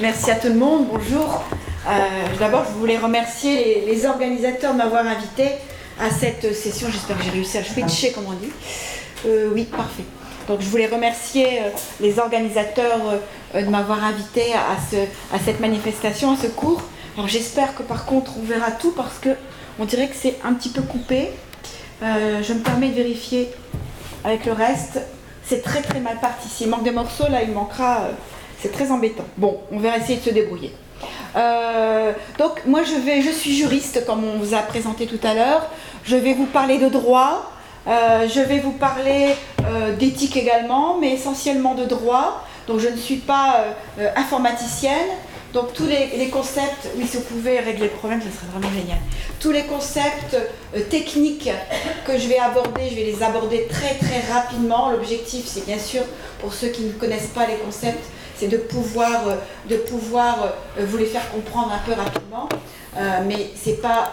Merci à tout le monde, bonjour. Euh, d'abord, je voulais remercier les, organisateurs de m'avoir invité à cette session. J'espère que j'ai réussi à switcher, comme on dit. Euh, oui, parfait. Donc, je voulais remercier euh, les organisateurs de m'avoir invité à, cette manifestation, à ce cours. Alors, j'espère que par contre, on verra tout parce que on dirait que c'est un petit peu coupé. je me permets de vérifier avec le reste. C'est très très mal parti. S'il manque des morceaux, là, il manquera. C'est très embêtant. Bon, on va essayer de se débrouiller. Euh, donc moi je, vais, je suis juriste comme on vous a présenté tout à l'heure. Je vais vous parler de droit, euh, je vais vous parler euh, d'éthique également, mais essentiellement de droit. Donc je ne suis pas informaticienne. Donc tous les, concepts, oui si vous pouvez régler le problème, ce serait vraiment génial. Tous les concepts techniques que je vais aborder, je vais les aborder très très rapidement. L'objectif c'est bien sûr pour ceux qui ne connaissent pas les concepts c'est de pouvoir, euh, euh, vous les faire comprendre un peu rapidement. Euh, mais c'est pas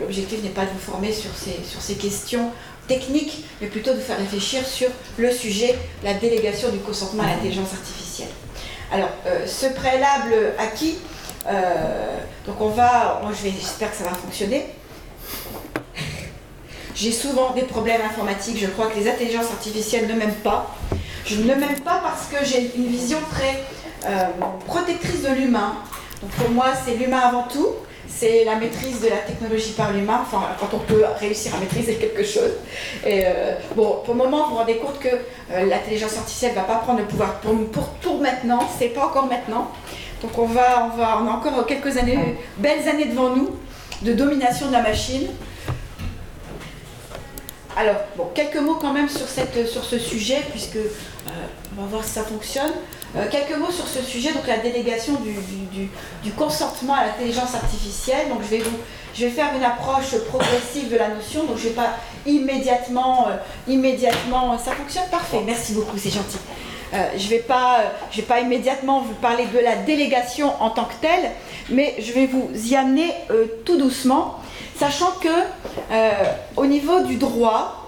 l'objectif n'est pas de vous former sur ces, questions techniques, mais plutôt de faire réfléchir sur le sujet, la délégation du consentement à l'intelligence artificielle. Alors, ce préalable acquis, donc on va, moi j'espère que ça va fonctionner. J'ai souvent des problèmes informatiques, je crois que les intelligences artificielles ne m'aiment pas. Je ne m'aime pas parce que j'ai une vision très euh, protectrice de l'humain. Donc pour moi, c'est l'humain avant tout. C'est la maîtrise de la technologie par l'humain, enfin quand on peut réussir à maîtriser quelque chose. Et euh, bon, pour le moment, vous vous rendez compte que euh, l'intelligence artificielle ne va pas prendre le pouvoir pour, pour, pour maintenant, c'est pas encore maintenant. Donc on va, on va, on a encore quelques années, belles années devant nous de domination de la machine. Alors, bon, quelques mots quand même sur, cette, sur ce sujet, puisque euh, on va voir si ça fonctionne. Euh, quelques mots sur ce sujet, donc la délégation du, consentement à l'intelligence artificielle. Donc, je vais, vous, je vais faire une approche progressive de la notion, donc je ne vais pas immédiatement, euh, immédiatement. Ça fonctionne parfait, merci beaucoup, c'est gentil. je ne vais, pas, vais pas immédiatement vous parler de la délégation en tant que telle, mais je vais vous y amener tout doucement sachant que euh, au niveau du droit,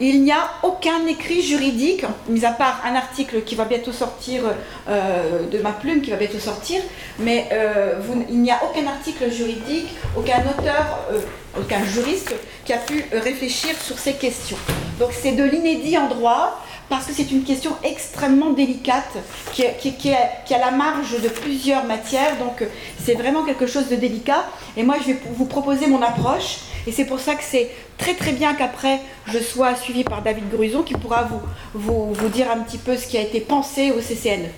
il n'y a aucun écrit juridique, mis à part un article qui va bientôt sortir euh, de ma plume, qui va bientôt sortir, mais euh, il n'y a aucun article juridique, aucun auteur, aucun juriste qui a pu réfléchir sur ces questions. Donc c'est de l'inédit en droit parce que c'est une question extrêmement délicate qui, qui, a, la marge de plusieurs matières, donc euh, c'est vraiment quelque chose de délicat. Et moi, je vais vous proposer mon approche, et c'est pour ça que c'est très très bien qu'après je sois suivi par David Gruson qui pourra vous, dire un petit peu ce qui a été pensé au CCNE.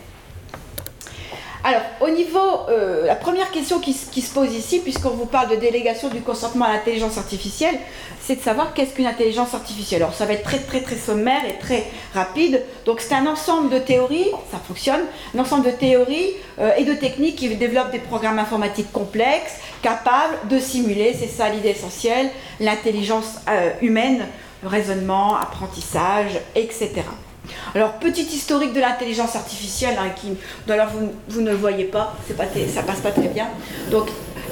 Alors, au niveau, euh, la première question qui, se pose ici, puisqu'on vous parle de délégation du consentement à l'intelligence artificielle, c'est de savoir qu'est-ce qu'une intelligence artificielle. Alors, ça va être très très très sommaire et très rapide. Donc, c'est un ensemble de théories, ça fonctionne, un ensemble de théories euh, et de techniques qui développent des programmes informatiques complexes, capables de simuler, c'est ça l'idée essentielle, l'intelligence euh, humaine, raisonnement, apprentissage, etc. Alors, petit historique de l'intelligence artificielle, hein, qui, vous, ne le voyez pas, pas ça passe pas très bien.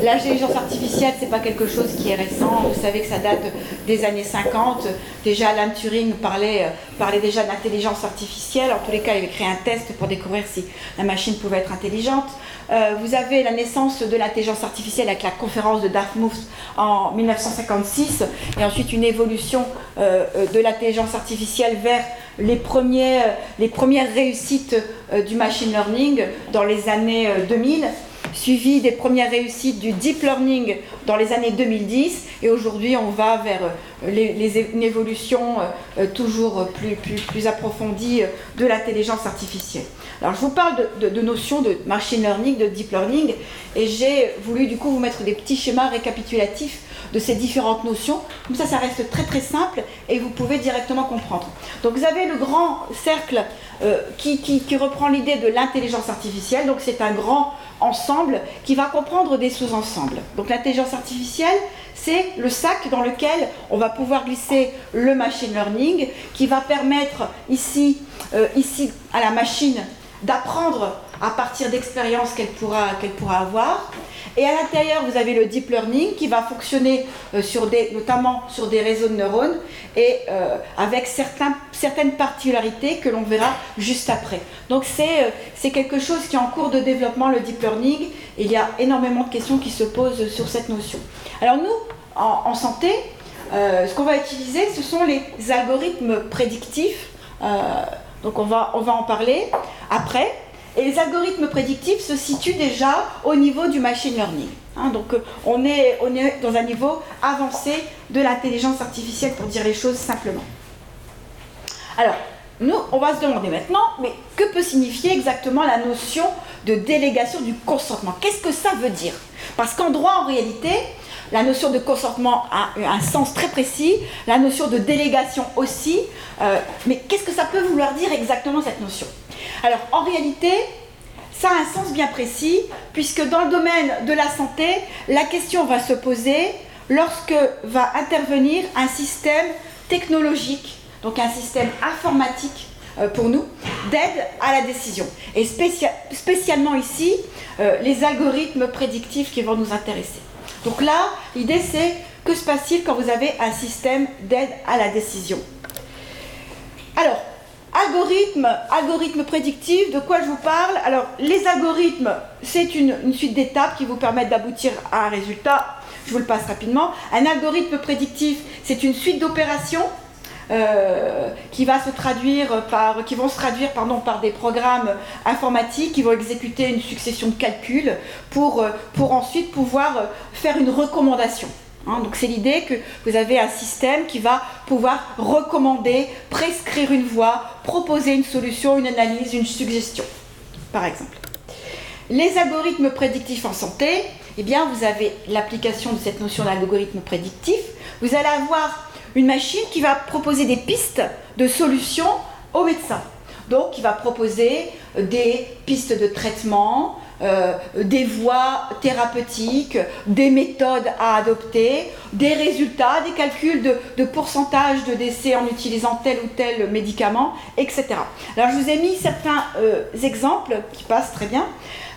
L'intelligence artificielle, c'est pas quelque chose qui est récent. Vous savez que ça date des années 50. Déjà, Alan Turing parlait, euh, parlait déjà d'intelligence artificielle. En tous les cas, il avait créé un test pour découvrir si la machine pouvait être intelligente. Euh, vous avez la naissance de l'intelligence artificielle avec la conférence de Dartmouth en 1956, et ensuite une évolution euh, de l'intelligence artificielle vers les, premiers, les premières réussites du machine learning dans les années 2000 euh, suivi des premières réussites du deep learning dans les années 2010 et aujourd'hui on va vers euh, une évolution toujours plus, plus, plus approfondie de l'intelligence artificielle. Alors je vous parle de, notions de machine learning, de deep learning et j'ai voulu du coup vous mettre des petits schémas récapitulatifs de ces différentes notions. Comme ça, ça reste très très simple et vous pouvez directement comprendre. Donc vous avez le grand cercle euh, qui, qui, reprend l'idée de l'intelligence artificielle. Donc c'est un grand ensemble qui va comprendre des sous-ensembles. Donc l'intelligence artificielle, c'est le sac dans lequel on va pouvoir glisser le machine learning qui va permettre ici, euh, ici à la machine d'apprendre à partir d'expériences qu'elle pourra, qu'elle pourra avoir. Et à l'intérieur, vous avez le deep learning qui va fonctionner euh, sur des, notamment sur des réseaux de neurones et euh, avec certains, certaines particularités que l'on verra juste après. Donc c'est, c'est quelque chose qui est en cours de développement, le deep learning. il y a énormément de questions qui se posent sur cette notion. Alors nous, en, santé, ce qu'on va utiliser, ce sont les algorithmes prédictifs. Donc on va, en parler après. Et les algorithmes prédictifs se situent déjà au niveau du machine learning. Hein. donc euh, on est, on est dans un niveau avancé de l'intelligence artificielle pour dire les choses simplement. Alors, nous, on va se demander maintenant, mais que peut signifier exactement la notion de délégation du consentement? Qu'est-ce que ça veut dire? Parce qu'en droit, en réalité, la notion de consentement a un sens très précis, la notion de délégation aussi, euh, mais qu'est-ce que ça peut vouloir dire exactement cette notion? Alors en réalité, ça a un sens bien précis, puisque dans le domaine de la santé, la question va se poser lorsque va intervenir un système technologique, donc un système informatique euh, pour nous, d'aide à la décision. Et spécialement ici, euh, les algorithmes prédictifs qui vont nous intéresser. Donc là, l'idée c'est que se passe-t-il quand vous avez un système d'aide à la décision? Alors, Algorithme, algorithme prédictif, de quoi je vous parle? Alors, les algorithmes, c'est une, suite d'étapes qui vous permettent d'aboutir à un résultat. Je vous le passe rapidement. Un algorithme prédictif, c'est une suite d'opérations euh, qui, va se traduire par, qui vont se traduire pardon, par des programmes informatiques qui vont exécuter une succession de calculs pour, euh, pour ensuite pouvoir faire une recommandation. Hein, donc c'est l'idée que vous avez un système qui va pouvoir recommander, prescrire une voie, proposer une solution, une analyse, une suggestion, par exemple. Les algorithmes prédictifs en santé, eh bien vous avez l'application de cette notion d'algorithme prédictif. Vous allez avoir une machine qui va proposer des pistes de solutions aux médecins. Donc qui va proposer des pistes de traitement, euh, des voies thérapeutiques, des méthodes à adopter, des résultats, des calculs de, pourcentage de décès en utilisant tel ou tel médicament, etc. Alors je vous ai mis certains euh, exemples qui passent très bien.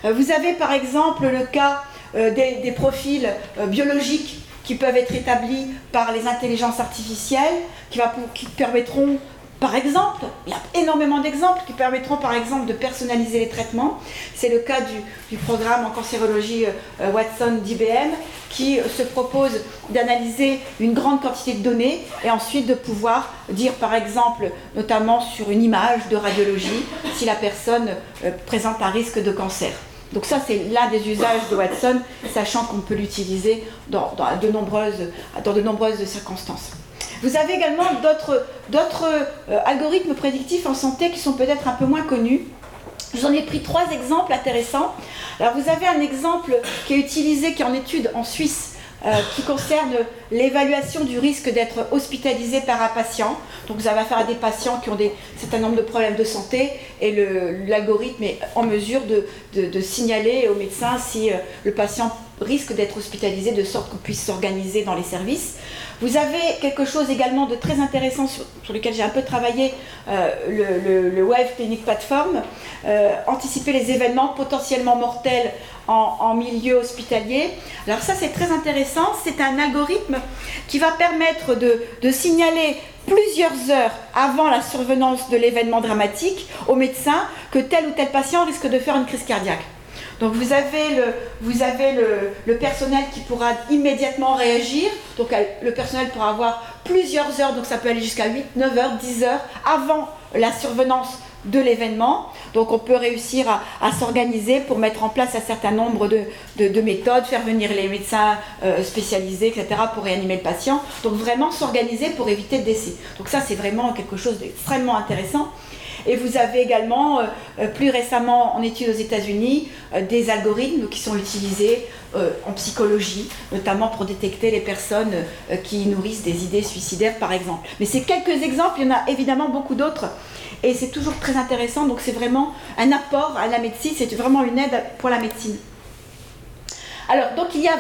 Euh, vous avez par exemple le cas des, profils biologiques qui peuvent être établis par les intelligences artificielles, qui, permettront par exemple, il y a énormément d'exemples qui permettront par exemple de personnaliser les traitements. C'est le cas du, programme en cancérologie euh, Watson d'IBM qui se propose d'analyser une grande quantité de données et ensuite de pouvoir dire par exemple, notamment sur une image de radiologie, si la personne euh, présente un risque de cancer. Donc ça, c'est l'un des usages de Watson, sachant qu'on peut l'utiliser dans, de nombreuses, dans de nombreuses circonstances. Vous avez également d'autres euh, algorithmes prédictifs en santé qui sont peut-être un peu moins connus. Je vous en ai pris trois exemples intéressants. Alors vous avez un exemple qui est utilisé, qui est en étude en Suisse, qui concerne l'évaluation du risque d'être hospitalisé par un patient. Donc vous avez affaire à des patients qui ont un certain nombre de problèmes de santé et l'algorithme est en mesure de, signaler au médecin si euh, le patient risque d'être hospitalisé de sorte qu'on puisse s'organiser dans les services. Vous avez quelque chose également de très intéressant sur, lequel j'ai un peu travaillé, euh, le, Wave Clinic Platform, euh, anticiper les événements potentiellement mortels en, milieu hospitalier. Alors ça c'est très intéressant, c'est un algorithme qui va permettre de, de signaler plusieurs heures avant la survenance de l'événement dramatique au médecin que tel ou tel patient risque de faire une crise cardiaque. Donc vous avez, le, vous avez le, personnel qui pourra immédiatement réagir. Donc le personnel pourra avoir plusieurs heures, donc ça peut aller jusqu'à 8, 9 heures, 10 heures avant la survenance de l'événement. Donc on peut réussir à, s'organiser pour mettre en place un certain nombre de, méthodes, faire venir les médecins euh, spécialisés, etc., pour réanimer le patient. Donc vraiment s'organiser pour éviter le décès. Donc ça c'est vraiment quelque chose d'extrêmement intéressant. Et vous avez également, euh, euh, plus récemment en études aux États-Unis, euh, des algorithmes qui sont utilisés en psychologie, notamment pour détecter les personnes qui nourrissent des idées suicidaires, par exemple. Mais c'est quelques exemples, il y en a évidemment beaucoup d'autres. Et c'est toujours très intéressant, donc c'est vraiment un apport à la médecine, c'est vraiment une aide pour la médecine. Alors, donc il y a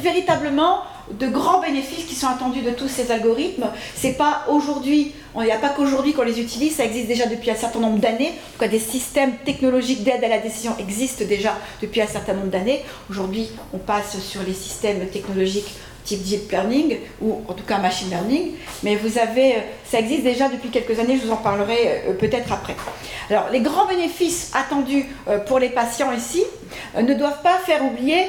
véritablement de grands bénéfices qui sont attendus de tous ces algorithmes. C'est pas aujourd'hui, il n'y a pas qu'aujourd'hui qu'on les utilise, ça existe déjà depuis un certain nombre d'années. En tout cas, des systèmes technologiques d'aide à la décision existent déjà depuis un certain nombre d'années. Aujourd'hui, on passe sur les systèmes technologiques type deep learning ou en tout cas machine learning, mais vous avez, ça existe déjà depuis quelques années, je vous en parlerai euh, peut-être après. Alors les grands bénéfices attendus euh, pour les patients ici euh, ne doivent pas faire oublier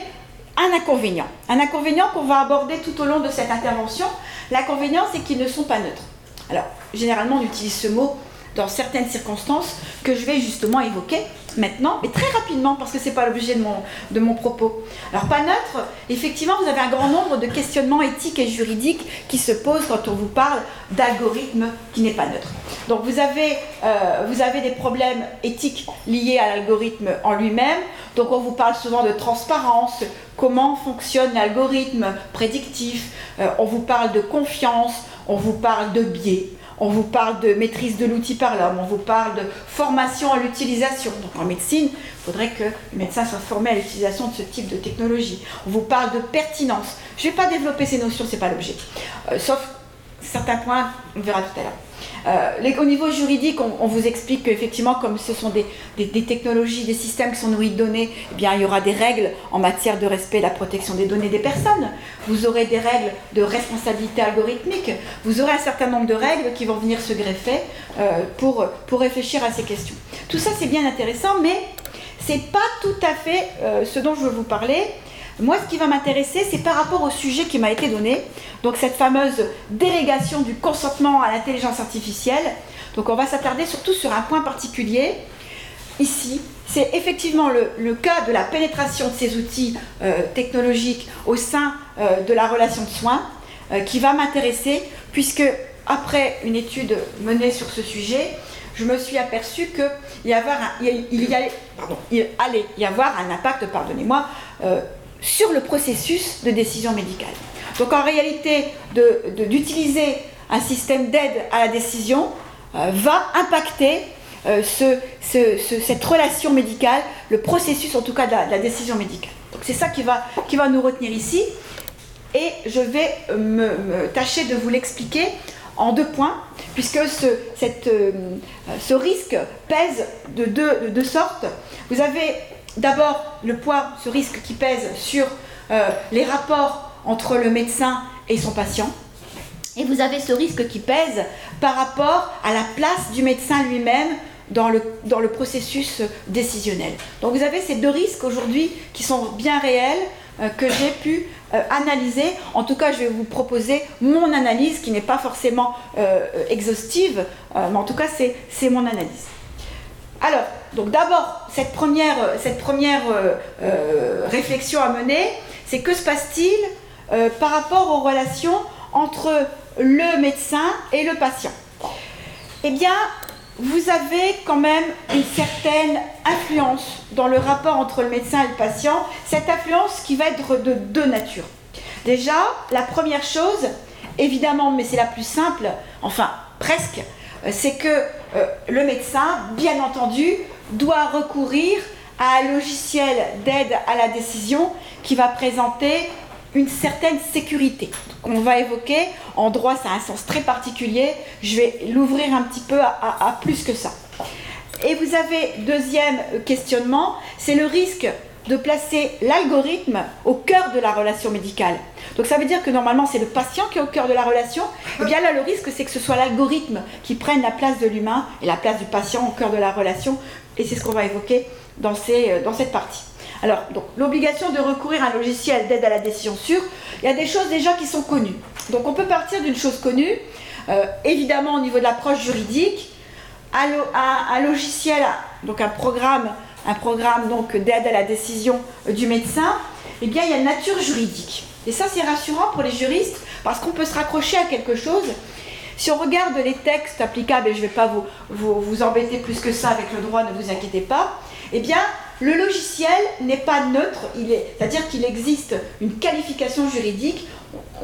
un inconvénient. Un inconvénient qu'on va aborder tout au long de cette intervention. L'inconvénient, c'est qu'ils ne sont pas neutres. Alors, généralement, on utilise ce mot dans certaines circonstances que je vais justement évoquer maintenant, mais très rapidement parce que ce n'est pas l'objet de mon, de mon propos. Alors pas neutre, effectivement vous avez un grand nombre de questionnements éthiques et juridiques qui se posent quand on vous parle d'algorithme qui n'est pas neutre. Donc vous avez, euh, vous avez des problèmes éthiques liés à l'algorithme en lui-même, donc on vous parle souvent de transparence, comment fonctionne l'algorithme prédictif, euh, on vous parle de confiance, on vous parle de biais, on vous parle de maîtrise de l'outil par l'homme, on vous parle de formation à l'utilisation. Donc en médecine, il faudrait que le médecin soit formé à l'utilisation de ce type de technologie. On vous parle de pertinence. Je ne vais pas développer ces notions, ce n'est pas l'objet. Euh, sauf certains points, on verra tout à l'heure. Euh, au niveau juridique, on, vous explique qu'effectivement, comme ce sont des, technologies, des systèmes qui sont nourris de données, eh il y aura des règles en matière de respect et la protection des données des personnes. Vous aurez des règles de responsabilité algorithmique. Vous aurez un certain nombre de règles qui vont venir se greffer euh, pour, réfléchir à ces questions. Tout ça, c'est bien intéressant, mais c'est pas tout à fait euh, ce dont je veux vous parler. Moi, ce qui va m'intéresser, c'est par rapport au sujet qui m'a été donné, donc cette fameuse délégation du consentement à l'intelligence artificielle. Donc on va s'attarder surtout sur un point particulier. Ici, c'est effectivement le, cas de la pénétration de ces outils euh, technologiques au sein euh, de la relation de soins euh, qui va m'intéresser, puisque après une étude menée sur ce sujet, je me suis aperçu qu'il y, y allait y avoir un impact, pardonnez-moi, sur le processus de décision médicale. Donc en réalité, d'utiliser un système d'aide à la décision euh, va impacter euh, cette relation médicale, le processus en tout cas de la, décision médicale. Donc c'est ça qui va, qui va nous retenir ici. Et je vais me, tâcher de vous l'expliquer en deux points, puisque euh, ce risque pèse de deux, de deux sortes. Vous avez d'abord le poids, ce risque qui pèse sur euh, les rapports entre le médecin et son patient. Et vous avez ce risque qui pèse par rapport à la place du médecin lui-même dans le, dans le processus décisionnel. Donc vous avez ces deux risques aujourd'hui qui sont bien réels, euh, que j'ai pu euh, analyser. En tout cas, je vais vous proposer mon analyse qui n'est pas forcément exhaustive, mais en tout cas, c'est mon analyse. Alors, donc d'abord, cette première, première euh, euh, réflexion à mener, c'est que se passe-t-il euh, par rapport aux relations entre le médecin et le patient? Eh bien, vous avez quand même une certaine influence dans le rapport entre le médecin et le patient, cette influence qui va être de deux natures. Déjà, la première chose, évidemment, mais c'est la plus simple, enfin presque, c'est que le médecin, bien entendu, doit recourir à un logiciel d'aide à la décision qui va présenter une certaine sécurité. On va évoquer, en droit ça a un sens très particulier, je vais l'ouvrir un petit peu à, plus que ça. Et vous avez deuxième questionnement, c'est le risque de placer l'algorithme au cœur de la relation médicale. Donc ça veut dire que normalement c'est le patient qui est au cœur de la relation. Et eh bien là le risque c'est que ce soit l'algorithme qui prenne la place de l'humain et la place du patient au cœur de la relation et c'est ce qu'on va évoquer dans, euh, cette partie. Alors, donc, l'obligation de recourir à un logiciel d'aide à la décision sûre, il y a des choses déjà qui sont connues. Donc, on peut partir d'une chose connue, euh, évidemment au niveau de l'approche juridique, un, logiciel, donc un programme, un programme donc d'aide à la décision du médecin, eh bien, il y a une nature juridique. Et ça, c'est rassurant pour les juristes parce qu'on peut se raccrocher à quelque chose si on regarde les textes applicables, et je ne vais pas vous, vous, embêter plus que ça avec le droit, ne vous inquiétez pas, eh bien, le logiciel n'est pas neutre, c'est-à-dire qu'il existe une qualification juridique.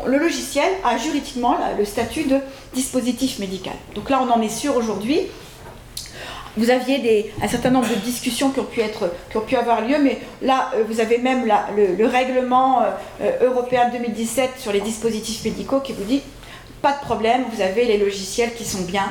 Le logiciel a juridiquement le statut de dispositif médical. Donc là, on en est sûr aujourd'hui. Vous aviez un certain nombre de discussions qui ont pu, avoir lieu, mais là, euh, vous avez même le, règlement euh, euh, européen 2017 sur les dispositifs médicaux qui vous dit pas de problème, vous avez les logiciels qui sont bien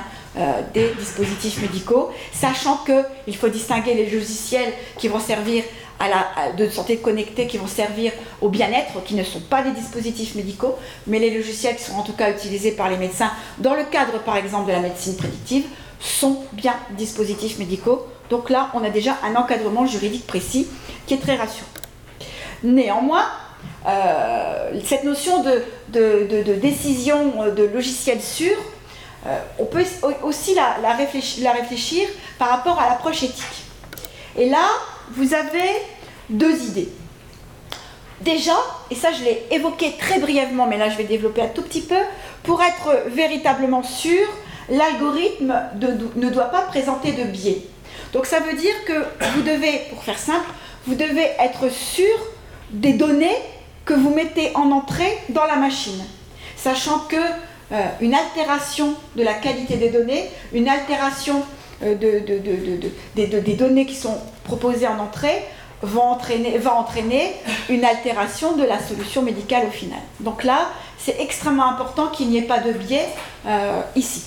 des dispositifs médicaux, sachant qu'il faut distinguer les logiciels qui vont servir à la, de santé connectée, qui vont servir au bien-être, qui ne sont pas des dispositifs médicaux, mais les logiciels qui sont en tout cas utilisés par les médecins dans le cadre, par exemple, de la médecine prédictive, sont bien dispositifs médicaux. Donc là, on a déjà un encadrement juridique précis qui est très rassurant. Néanmoins, euh, cette notion de, décision de logiciel sûr, euh, on peut aussi la, la réfléchir par rapport à l'approche éthique. Et là, vous avez deux idées. Déjà, et ça je l'ai évoqué très brièvement, mais là je vais développer un tout petit peu, pour être véritablement sûr l'algorithme ne doit pas présenter de biais. Donc ça veut dire que vous devez, pour faire simple, vous devez être sûr des données que vous mettez en entrée dans la machine, sachant que euh, une altération de la qualité des données, une altération euh, des données qui sont proposées en entrée va entraîner, une altération de la solution médicale au final. Donc là, c'est extrêmement important qu'il n'y ait pas de biais euh, ici.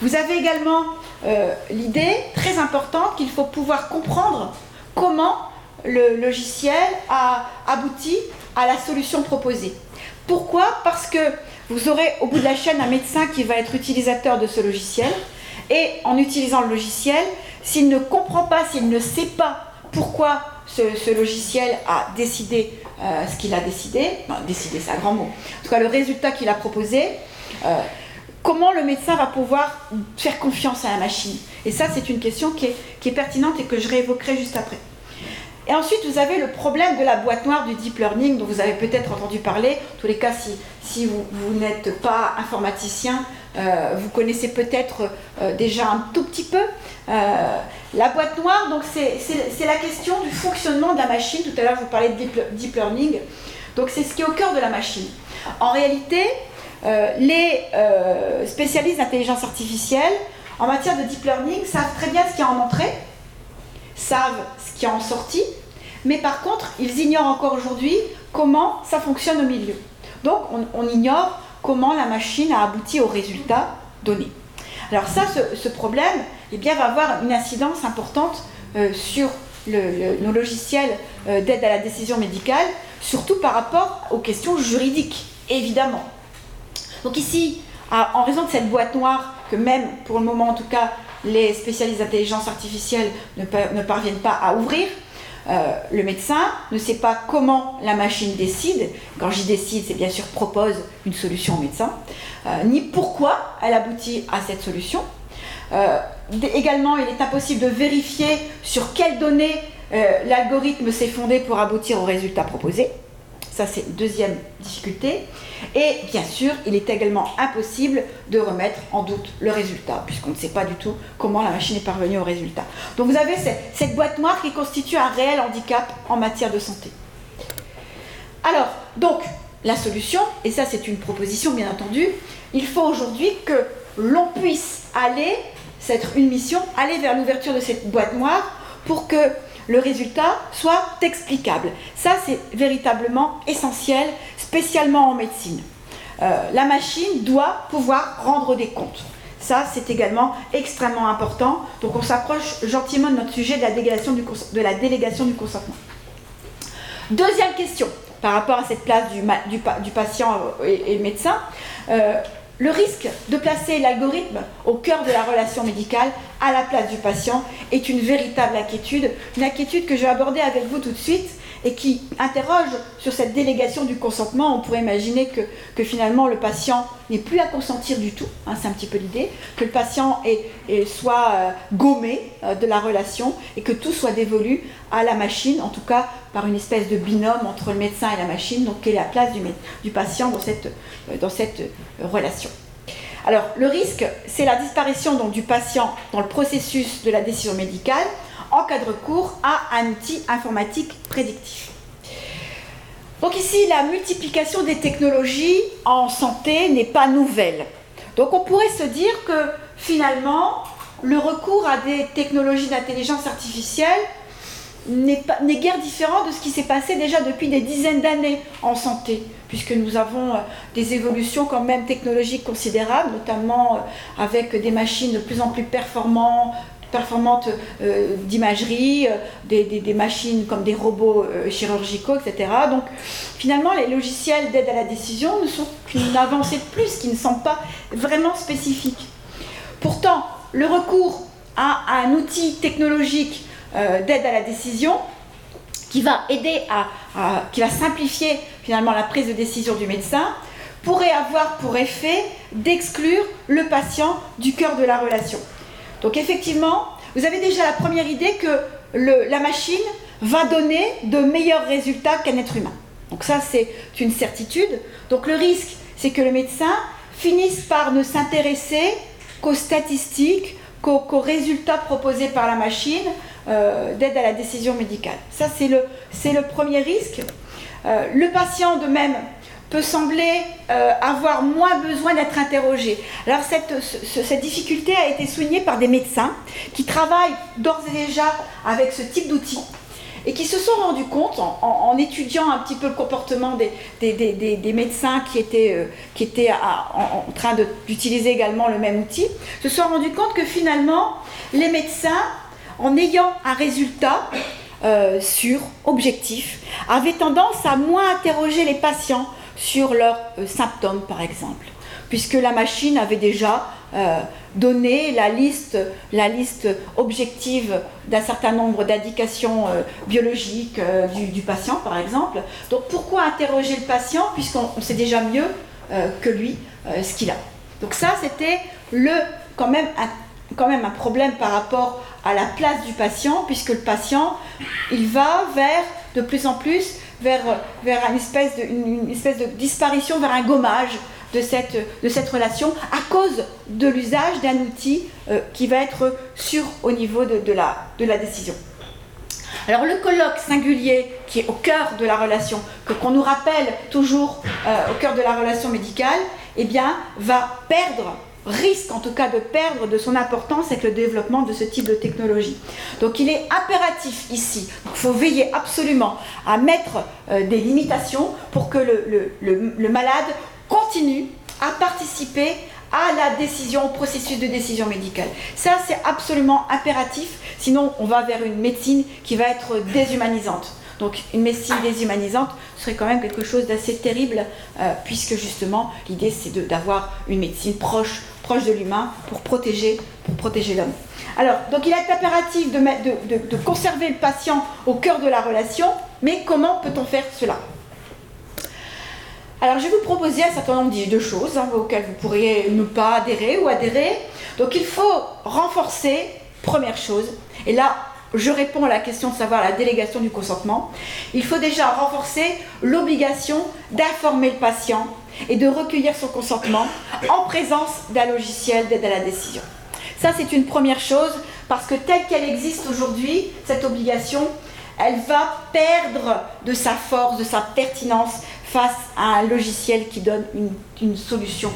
Vous avez également euh, l'idée très importante qu'il faut pouvoir comprendre comment le logiciel a abouti à la solution proposée. Pourquoi? Parce que vous aurez au bout de la chaîne un médecin qui va être utilisateur de ce logiciel et en utilisant le logiciel, s'il ne comprend pas, s'il ne sait pas pourquoi ce, logiciel a décidé euh, ce qu'il a décidé, décidé c'est un grand mot, en tout cas le résultat qu'il a proposé, euh, comment le médecin va pouvoir faire confiance à la machine? Et ça, c'est une question qui est, pertinente et que je réévoquerai juste après. Et ensuite, vous avez le problème de la boîte noire du deep learning dont vous avez peut-être entendu parler. En tous les cas, si, vous, n'êtes pas informaticien, euh, vous connaissez peut-être euh, déjà un tout petit peu. Euh, la boîte noire, donc c'est la question du fonctionnement de la machine. Tout à l'heure, je vous parlais de deep learning. Donc c'est ce qui est au cœur de la machine. En réalité, les euh, spécialistes d'intelligence artificielle en matière de deep learning savent très bien ce qu'il y a en entrée, savent ce qu'il y a en sortie, mais par contre, ils ignorent encore aujourd'hui comment ça fonctionne au milieu. Donc, on, ignore comment la machine a abouti au résultat donné. Alors ça, ce, problème eh bien, va avoir une incidence importante euh, sur nos logiciels d'aide à la décision médicale, surtout par rapport aux questions juridiques, évidemment. Donc ici, en raison de cette boîte noire que même pour le moment en tout cas les spécialistes d'intelligence artificielle ne, parviennent pas à ouvrir, euh, le médecin ne sait pas comment la machine décide, quand j'y décide, c'est bien sûr propose une solution au médecin, euh, ni pourquoi elle aboutit à cette solution. Euh, également, il est impossible de vérifier sur quelles données l'algorithme s'est fondé pour aboutir au résultat proposé. Ça, c'est une deuxième difficulté. Et bien sûr, il est également impossible de remettre en doute le résultat, puisqu'on ne sait pas du tout comment la machine est parvenue au résultat. Donc vous avez cette, boîte noire qui constitue un réel handicap en matière de santé. Alors, donc, la solution, et ça c'est une proposition bien entendu, il faut aujourd'hui que l'on puisse aller, c'est une mission, aller vers l'ouverture de cette boîte noire pour que le résultat soit explicable. Ça, c'est véritablement essentiel, spécialement en médecine. Euh, la machine doit pouvoir rendre des comptes. Ça, c'est également extrêmement important. Donc, on s'approche gentiment de notre sujet de la délégation du, de consentement. Deuxième question, par rapport à cette place du, patient et, le médecin. Euh, le risque de placer l'algorithme au cœur de la relation médicale, à la place du patient, est une véritable inquiétude, une inquiétude que je vais aborder avec vous tout de suite et qui interroge sur cette délégation du consentement. On pourrait imaginer que, finalement le patient n'est plus à consentir du tout, hein, c'est un petit peu l'idée, que le patient soit euh, gommé euh, de la relation et que tout soit dévolu à la machine, en tout cas par une espèce de binôme entre le médecin et la machine, donc quelle est la place du, patient dans cette, euh, relation? Alors le risque, c'est la disparition du patient dans le processus de la décision médicale en cas de recours à un outil informatique prédictif. Donc ici, la multiplication des technologies en santé n'est pas nouvelle. Donc on pourrait se dire que finalement, le recours à des technologies d'intelligence artificielle n'est guère différent de ce qui s'est passé déjà depuis des dizaines d'années en santé, puisque nous avons euh, des évolutions quand même technologiques considérables, notamment euh, avec des machines de plus en plus performantes, performantes euh, d'imagerie, des, machines comme des robots chirurgicaux, etc. Donc finalement, les logiciels d'aide à la décision ne sont qu'une avancée de plus, qui ne sont pas vraiment spécifiques. Pourtant, le recours à un outil technologique euh, d'aide à la décision qui va aider à, qui va simplifier finalement la prise de décision du médecin pourrait avoir pour effet d'exclure le patient du cœur de la relation. Donc effectivement, vous avez déjà la première idée que la machine va donner de meilleurs résultats qu'un être humain. Donc ça, c'est une certitude. Donc le risque, c'est que le médecin finisse par ne s'intéresser qu'aux statistiques, qu'aux résultats proposés par la machine, euh, d'aide à la décision médicale. Ça, c'est le, premier risque. Euh, le patient, de même, peut sembler euh, avoir moins besoin d'être interrogé. Alors cette, difficulté a été soulignée par des médecins qui travaillent d'ores et déjà avec ce type d'outils et qui se sont rendus compte, en, étudiant un petit peu le comportement des, médecins qui étaient, étaient en, train d'utiliser également le même outil, se sont rendus compte que finalement, les médecins en ayant un résultat euh, sûr, objectif, avait tendance à moins interroger les patients sur leurs euh, symptômes, par exemple, puisque la machine avait déjà euh, donné la liste, la liste objective d'un certain nombre d'indications biologiques du, patient, par exemple. Donc pourquoi interroger le patient, puisqu'on sait déjà mieux que lui ce qu'il a? Donc ça, c'était le quand même quand même un problème par rapport à la place du patient, puisque le patient, il va vers, de plus en plus, vers, vers une, espèce de, disparition, vers un gommage de cette, de cette relation à cause de l'usage d'un outil euh, qui va être sûr au niveau de, de, la, de la décision. Alors le colloque singulier qui est au cœur de la relation, que qu'on nous rappelle toujours euh, au cœur de la relation médicale, eh bien, va perdre risque en tout cas de perdre de son importance avec le développement de ce type de technologie. Donc il est impératif ici, il faut veiller absolument à mettre euh, des limitations pour que le, malade continue à participer à la décision, au processus de décision médicale. Ça, c'est absolument impératif, sinon on va vers une médecine qui va être déshumanisante. Donc une médecine déshumanisante serait quand même quelque chose d'assez terrible, euh, puisque justement l'idée c'est d'avoir une médecine proche, de l'humain pour protéger, pour protéger l'homme. Alors, donc il est impératif de, de, de, conserver le patient au cœur de la relation, mais comment peut-on faire cela? Alors, je vais vous proposer un certain nombre de choses hein, auxquelles vous pourriez ne pas adhérer ou adhérer. Donc, il faut renforcer, première chose, et là, je réponds à la question de savoir la délégation du consentement, il faut déjà renforcer l'obligation d'informer le patient et de recueillir son consentement en présence d'un logiciel d'aide à la décision. Ça, c'est une première chose parce que telle qu'elle existe aujourd'hui, cette obligation, elle va perdre de sa force, de sa pertinence face à un logiciel qui donne une, solution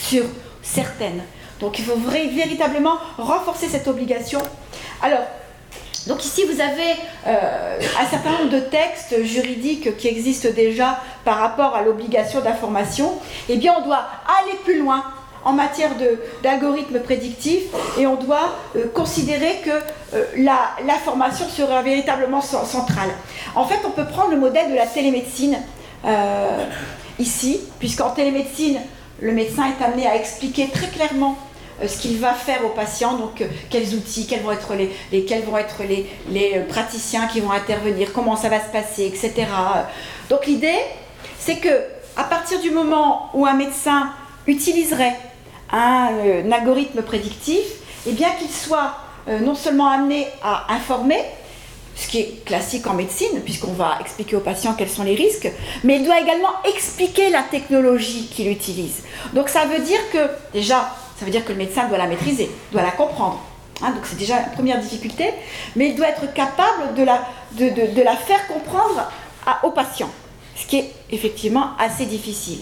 sûre, certaine. Donc il faut véritablement renforcer cette obligation. Alors, donc ici, vous avez euh, un certain nombre de textes juridiques qui existent déjà par rapport à l'obligation d'information. Eh bien, on doit aller plus loin en matière d'algorithmes prédictifs et on doit euh, considérer que euh, l'information sera véritablement centrale. En fait, on peut prendre le modèle de la télémédecine ici, puisqu'en télémédecine, le médecin est amené à expliquer très clairement euh, ce qu'il va faire aux patients, donc euh, quels outils, quels vont être les, quels vont être les, euh, praticiens qui vont intervenir, comment ça va se passer, etc. Donc l'idée, c'est que à partir du moment où un médecin utiliserait un, algorithme prédictif, eh bien qu'il soit non seulement amené à informer, ce qui est classique en médecine, puisqu'on va expliquer aux patients quels sont les risques, mais il doit également expliquer la technologie qu'il utilise. Donc ça veut dire que, déjà, ça veut dire que le médecin doit la maîtriser, doit la comprendre. Hein, donc c'est déjà la première difficulté, mais il doit être capable de la, de, la faire comprendre à, au patient, ce qui est effectivement assez difficile.